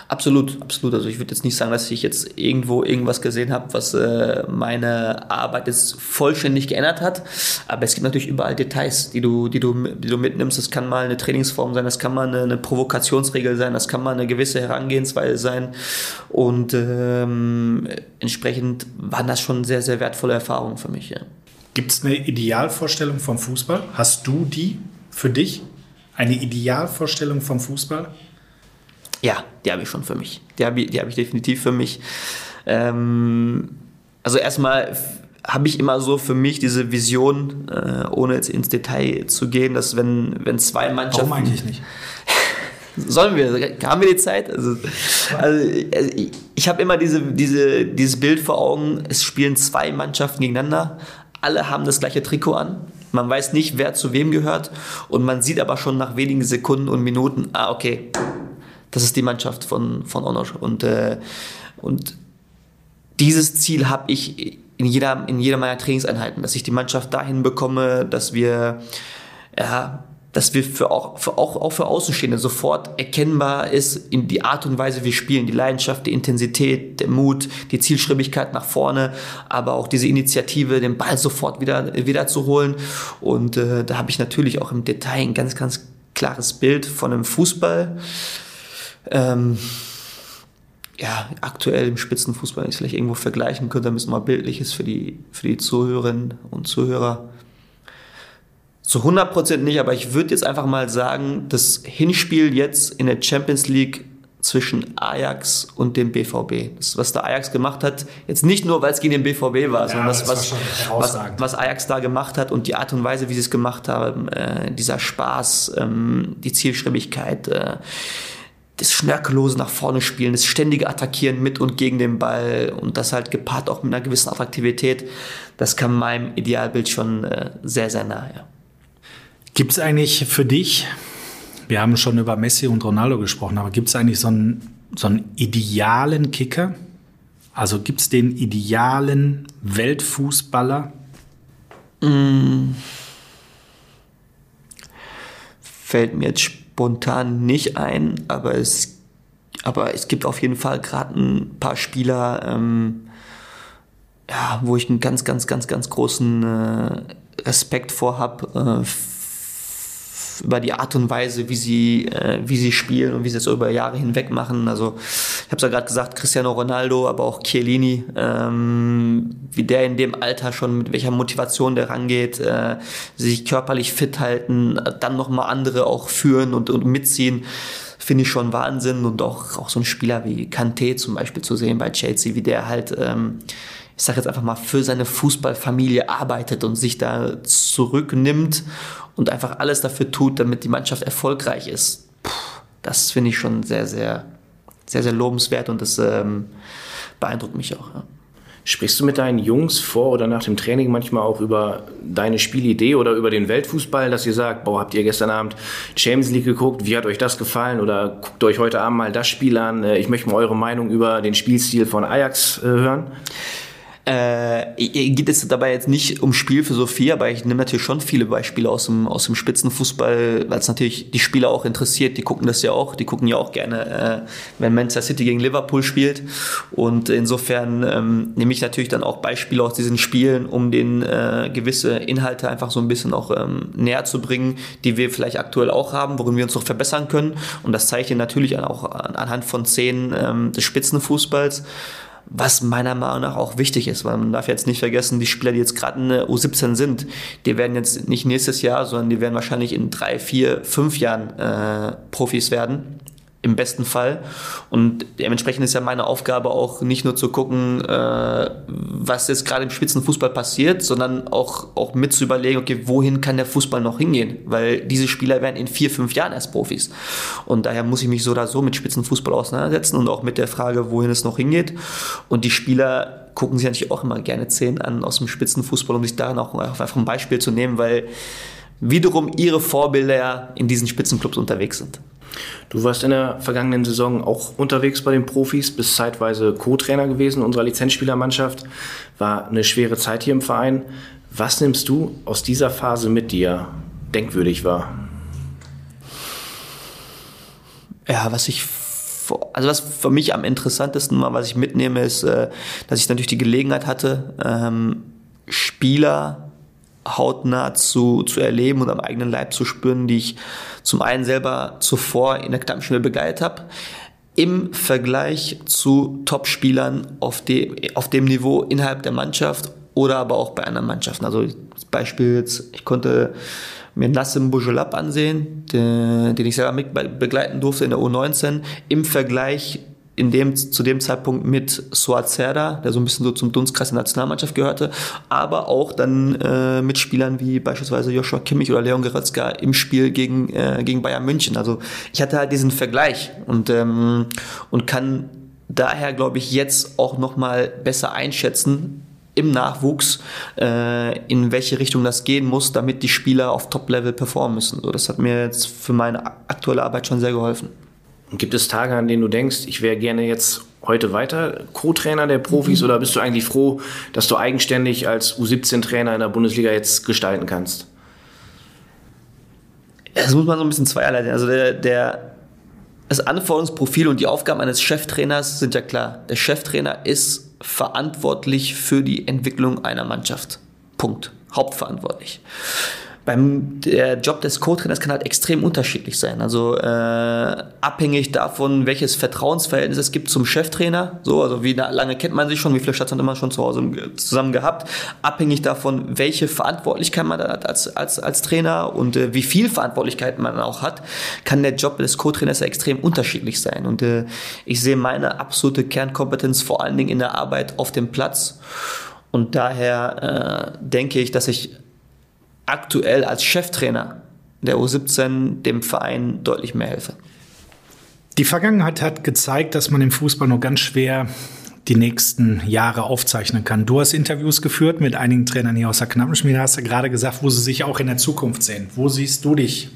Absolut, absolut. Also ich würde jetzt nicht sagen, dass ich jetzt irgendwo irgendwas gesehen habe, was äh, meine Arbeit jetzt vollständig geändert hat. Aber es gibt natürlich überall Details, die du, die du, die du mitnimmst. Das kann mal eine Trainingsform sein, das kann mal eine, eine Provokationsregel sein, das kann mal eine gewisse Herangehensweise sein. Und ähm, entsprechend waren das schon sehr, sehr wertvolle Erfahrungen für mich. Ja. Gibt es eine Idealvorstellung vom Fußball? Hast du die für dich? Eine Idealvorstellung vom Fußball? Ja, die habe ich schon für mich. Die habe ich, hab ich definitiv für mich. Ähm, also erstmal habe ich immer so für mich diese Vision, äh, ohne jetzt ins Detail zu gehen, dass wenn, wenn zwei Mannschaften... Warum eigentlich nicht? (laughs) Sollen wir? Haben wir die Zeit? Also, also ich, ich habe immer diese, diese, dieses Bild vor Augen, es spielen zwei Mannschaften gegeneinander, alle haben das gleiche Trikot an, man weiß nicht, wer zu wem gehört und man sieht aber schon nach wenigen Sekunden und Minuten, ah okay, das ist die Mannschaft von, von Onosch. Und, äh, und dieses Ziel habe ich in jeder, in jeder meiner Trainingseinheiten, dass ich die Mannschaft dahin bekomme, dass wir, ja, dass wir für auch, für auch, auch für Außenstehende sofort erkennbar ist in die Art und Weise, wie wir spielen, die Leidenschaft, die Intensität, der Mut, die Zielschreibigkeit nach vorne, aber auch diese Initiative, den Ball sofort wieder, wieder zu holen. Und äh, da habe ich natürlich auch im Detail ein ganz, ganz klares Bild von einem Fußball, ähm, ja, aktuell im Spitzenfußball, wenn ich es vielleicht irgendwo vergleichen könnte, damit es mal bildlich ist für die, für die Zuhörerinnen und Zuhörer. Zu 100% nicht, aber ich würde jetzt einfach mal sagen, das Hinspiel jetzt in der Champions League zwischen Ajax und dem BVB. Das, was der Ajax gemacht hat, jetzt nicht nur, weil es gegen den BVB war, ja, sondern das, was, was, was, Ajax da gemacht hat und die Art und Weise, wie sie es gemacht haben, äh, dieser Spaß, ähm, die Zielstrebigkeit, äh, das schnörkellose nach vorne spielen, das ständige Attackieren mit und gegen den Ball und das halt gepaart auch mit einer gewissen Attraktivität, das kam meinem Idealbild schon äh, sehr, sehr nahe. Ja. Gibt es eigentlich für dich, wir haben schon über Messi und Ronaldo gesprochen, aber gibt es eigentlich so einen, so einen idealen Kicker? Also gibt es den idealen Weltfußballer? Mm. Fällt mir jetzt spontan nicht ein, aber es, aber es gibt auf jeden Fall gerade ein paar Spieler, ähm, ja, wo ich einen ganz, ganz, ganz, ganz großen äh, Respekt vor habe. Äh, über die Art und Weise, wie sie, äh, wie sie spielen und wie sie es über Jahre hinweg machen. Also ich habe es ja gerade gesagt, Cristiano Ronaldo, aber auch Chiellini, ähm, wie der in dem Alter schon mit welcher Motivation der rangeht, äh, sich körperlich fit halten, dann nochmal andere auch führen und, und mitziehen finde ich schon Wahnsinn und auch, auch so ein Spieler wie Kanté zum Beispiel zu sehen bei Chelsea, wie der halt ähm, ich sage jetzt einfach mal, für seine Fußballfamilie arbeitet und sich da zurücknimmt und einfach alles dafür tut, damit die Mannschaft erfolgreich ist. Das finde ich schon sehr, sehr, sehr, sehr lobenswert und das ähm, beeindruckt mich auch. Ja. Sprichst du mit deinen Jungs vor oder nach dem Training manchmal auch über deine Spielidee oder über den Weltfußball, dass ihr sagt, boah, habt ihr gestern Abend Champions League geguckt, wie hat euch das gefallen oder guckt euch heute Abend mal das Spiel an, äh, ich möchte mal eure Meinung über den Spielstil von Ajax äh, hören? Äh, geht es dabei jetzt nicht um Spielphilosophie, aber ich nehme natürlich schon viele Beispiele aus dem, aus dem Spitzenfußball, weil es natürlich die Spieler auch interessiert. Die gucken das ja auch. Die gucken ja auch gerne, äh, wenn Manchester City gegen Liverpool spielt. Und insofern ähm, nehme ich natürlich dann auch Beispiele aus diesen Spielen, um den äh, gewisse Inhalte einfach so ein bisschen auch ähm, näher zu bringen, die wir vielleicht aktuell auch haben, worin wir uns noch verbessern können. Und das zeige ich natürlich auch anhand von Szenen ähm, des Spitzenfußballs was meiner Meinung nach auch wichtig ist, weil man darf jetzt nicht vergessen, die Spieler, die jetzt gerade in der U17 sind, die werden jetzt nicht nächstes Jahr, sondern die werden wahrscheinlich in drei, vier, fünf Jahren äh, Profis werden im besten Fall. Und dementsprechend ist ja meine Aufgabe auch nicht nur zu gucken, äh, was jetzt gerade im Spitzenfußball passiert, sondern auch, auch mit zu überlegen, okay, wohin kann der Fußball noch hingehen? Weil diese Spieler werden in vier, fünf Jahren erst Profis. Und daher muss ich mich so oder so mit Spitzenfußball auseinandersetzen und auch mit der Frage, wohin es noch hingeht. Und die Spieler gucken sich natürlich auch immer gerne Szenen an aus dem Spitzenfußball, um sich daran auch einfach ein Beispiel zu nehmen, weil wiederum ihre Vorbilder in diesen Spitzenclubs unterwegs sind. Du warst in der vergangenen Saison auch unterwegs bei den Profis, bist zeitweise Co-Trainer gewesen unserer Lizenzspielermannschaft. War eine schwere Zeit hier im Verein. Was nimmst du aus dieser Phase mit dir denkwürdig war? Ja, was ich also was für mich am interessantesten war, was ich mitnehme, ist, äh, dass ich natürlich die Gelegenheit hatte, ähm, Spieler hautnah zu, zu erleben und am eigenen Leib zu spüren, die ich zum einen selber zuvor in der Knappschule begleitet habe, im Vergleich zu Top-Spielern auf, de, auf dem Niveau innerhalb der Mannschaft oder aber auch bei anderen Mannschaften. Also Beispiel jetzt, ich konnte mir Nassim Boujelab ansehen, den, den ich selber mit begleiten durfte in der U19, im Vergleich in dem, zu dem Zeitpunkt mit Suat Serda, der so ein bisschen so zum Dunstkreis der Nationalmannschaft gehörte, aber auch dann äh, mit Spielern wie beispielsweise Joshua Kimmich oder Leon Goretzka im Spiel gegen, äh, gegen Bayern München. Also ich hatte halt diesen Vergleich und, ähm, und kann daher, glaube ich, jetzt auch nochmal besser einschätzen, im Nachwuchs, äh, in welche Richtung das gehen muss, damit die Spieler auf Top-Level performen müssen. So, das hat mir jetzt für meine aktuelle Arbeit schon sehr geholfen. Gibt es Tage, an denen du denkst, ich wäre gerne jetzt heute weiter Co-Trainer der Profis mhm. oder bist du eigentlich froh, dass du eigenständig als U17-Trainer in der Bundesliga jetzt gestalten kannst? Das muss man so ein bisschen zweierlei sehen. Also der, der, das Anforderungsprofil und die Aufgaben eines Cheftrainers sind ja klar. Der Cheftrainer ist verantwortlich für die Entwicklung einer Mannschaft. Punkt. Hauptverantwortlich beim der Job des Co-Trainers kann halt extrem unterschiedlich sein. Also äh, abhängig davon, welches Vertrauensverhältnis es gibt zum Cheftrainer. So, also wie lange kennt man sich schon, wie viele Stationen hat man schon zu Hause zusammen gehabt. Abhängig davon, welche Verantwortlichkeit man hat als, als, als Trainer und äh, wie viel Verantwortlichkeit man auch hat, kann der Job des Co-Trainers ja extrem unterschiedlich sein. Und äh, ich sehe meine absolute Kernkompetenz vor allen Dingen in der Arbeit auf dem Platz. Und daher äh, denke ich, dass ich aktuell als Cheftrainer der U17 dem Verein deutlich mehr helfe. Die Vergangenheit hat gezeigt, dass man im Fußball nur ganz schwer die nächsten Jahre aufzeichnen kann. Du hast Interviews geführt mit einigen Trainern hier aus der Knappenschmiede, hast du gerade gesagt, wo sie sich auch in der Zukunft sehen. Wo siehst du dich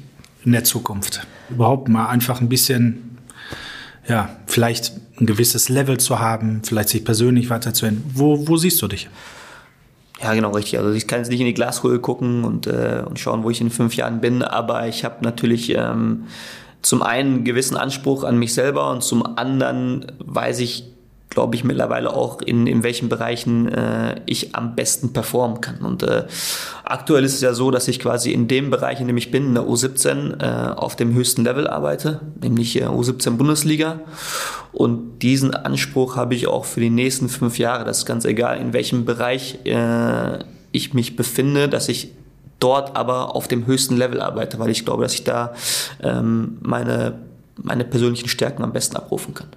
in der Zukunft? Überhaupt mal einfach ein bisschen, ja, vielleicht ein gewisses Level zu haben, vielleicht sich persönlich weiterzuentwickeln. Wo, wo siehst du dich? Ja, genau, richtig. Also ich kann jetzt nicht in die Glaskugel gucken und, äh, und schauen, wo ich in fünf Jahren bin, aber ich habe natürlich ähm, zum einen einen gewissen Anspruch an mich selber und zum anderen weiß ich glaube ich, mittlerweile auch, in, in welchen Bereichen äh, ich am besten performen kann. Und äh, aktuell ist es ja so, dass ich quasi in dem Bereich, in dem ich bin, in der U17, äh, auf dem höchsten Level arbeite, nämlich äh, U17 Bundesliga. Und diesen Anspruch habe ich auch für die nächsten fünf Jahre. Das ist ganz egal, in welchem Bereich äh, ich mich befinde, dass ich dort aber auf dem höchsten Level arbeite, weil ich glaube, dass ich da ähm, meine, meine persönlichen Stärken am besten abrufen kann.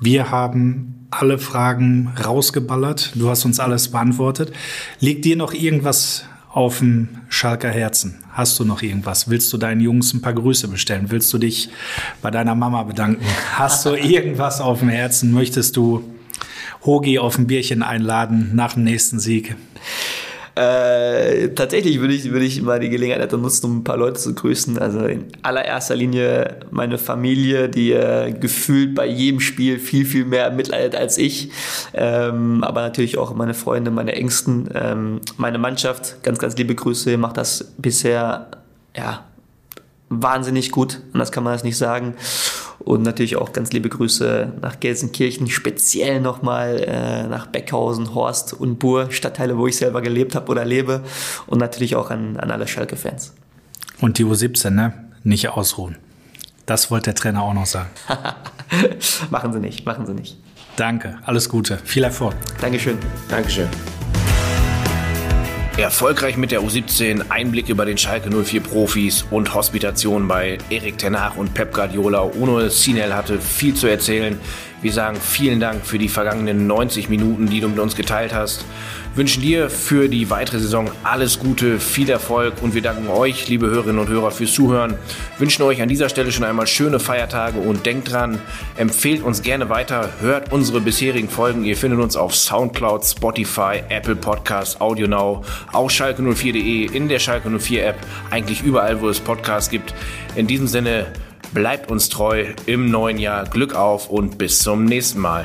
Wir haben alle Fragen rausgeballert. Du hast uns alles beantwortet. Liegt dir noch irgendwas auf dem Schalker Herzen? Hast du noch irgendwas? Willst du deinen Jungs ein paar Grüße bestellen? Willst du dich bei deiner Mama bedanken? Hast du irgendwas auf dem Herzen? Möchtest du Hogi auf ein Bierchen einladen nach dem nächsten Sieg? Äh, tatsächlich würde ich, würde ich mal die Gelegenheit nutzen, um ein paar Leute zu grüßen. Also in allererster Linie meine Familie, die äh, gefühlt bei jedem Spiel viel, viel mehr mitleidet als ich. Ähm, aber natürlich auch meine Freunde, meine Ängsten, ähm, meine Mannschaft. Ganz, ganz liebe Grüße. Ihr macht das bisher, ja, wahnsinnig gut. Anders kann man das nicht sagen. Und natürlich auch ganz liebe Grüße nach Gelsenkirchen, speziell nochmal äh, nach Beckhausen, Horst und Bur, Stadtteile, wo ich selber gelebt habe oder lebe. Und natürlich auch an, an alle Schalke-Fans. Und die U17, ne? Nicht ausruhen. Das wollte der Trainer auch noch sagen. (laughs) machen Sie nicht, machen Sie nicht. Danke, alles Gute, viel Erfolg. Dankeschön. Dankeschön. Erfolgreich mit der U17, Einblick über den Schalke 04 Profis und Hospitation bei Erik Tenach und Pep Guardiola. Uno Sinel hatte viel zu erzählen. Wir sagen vielen Dank für die vergangenen 90 Minuten, die du mit uns geteilt hast. Wünschen dir für die weitere Saison alles Gute, viel Erfolg und wir danken euch, liebe Hörerinnen und Hörer, fürs Zuhören. Wünschen euch an dieser Stelle schon einmal schöne Feiertage und denkt dran, empfehlt uns gerne weiter, hört unsere bisherigen Folgen. Ihr findet uns auf Soundcloud, Spotify, Apple Podcasts, AudioNow, auch schalke04.de, in der Schalke 04 App, eigentlich überall, wo es Podcasts gibt. In diesem Sinne, bleibt uns treu im neuen Jahr. Glück auf und bis zum nächsten Mal.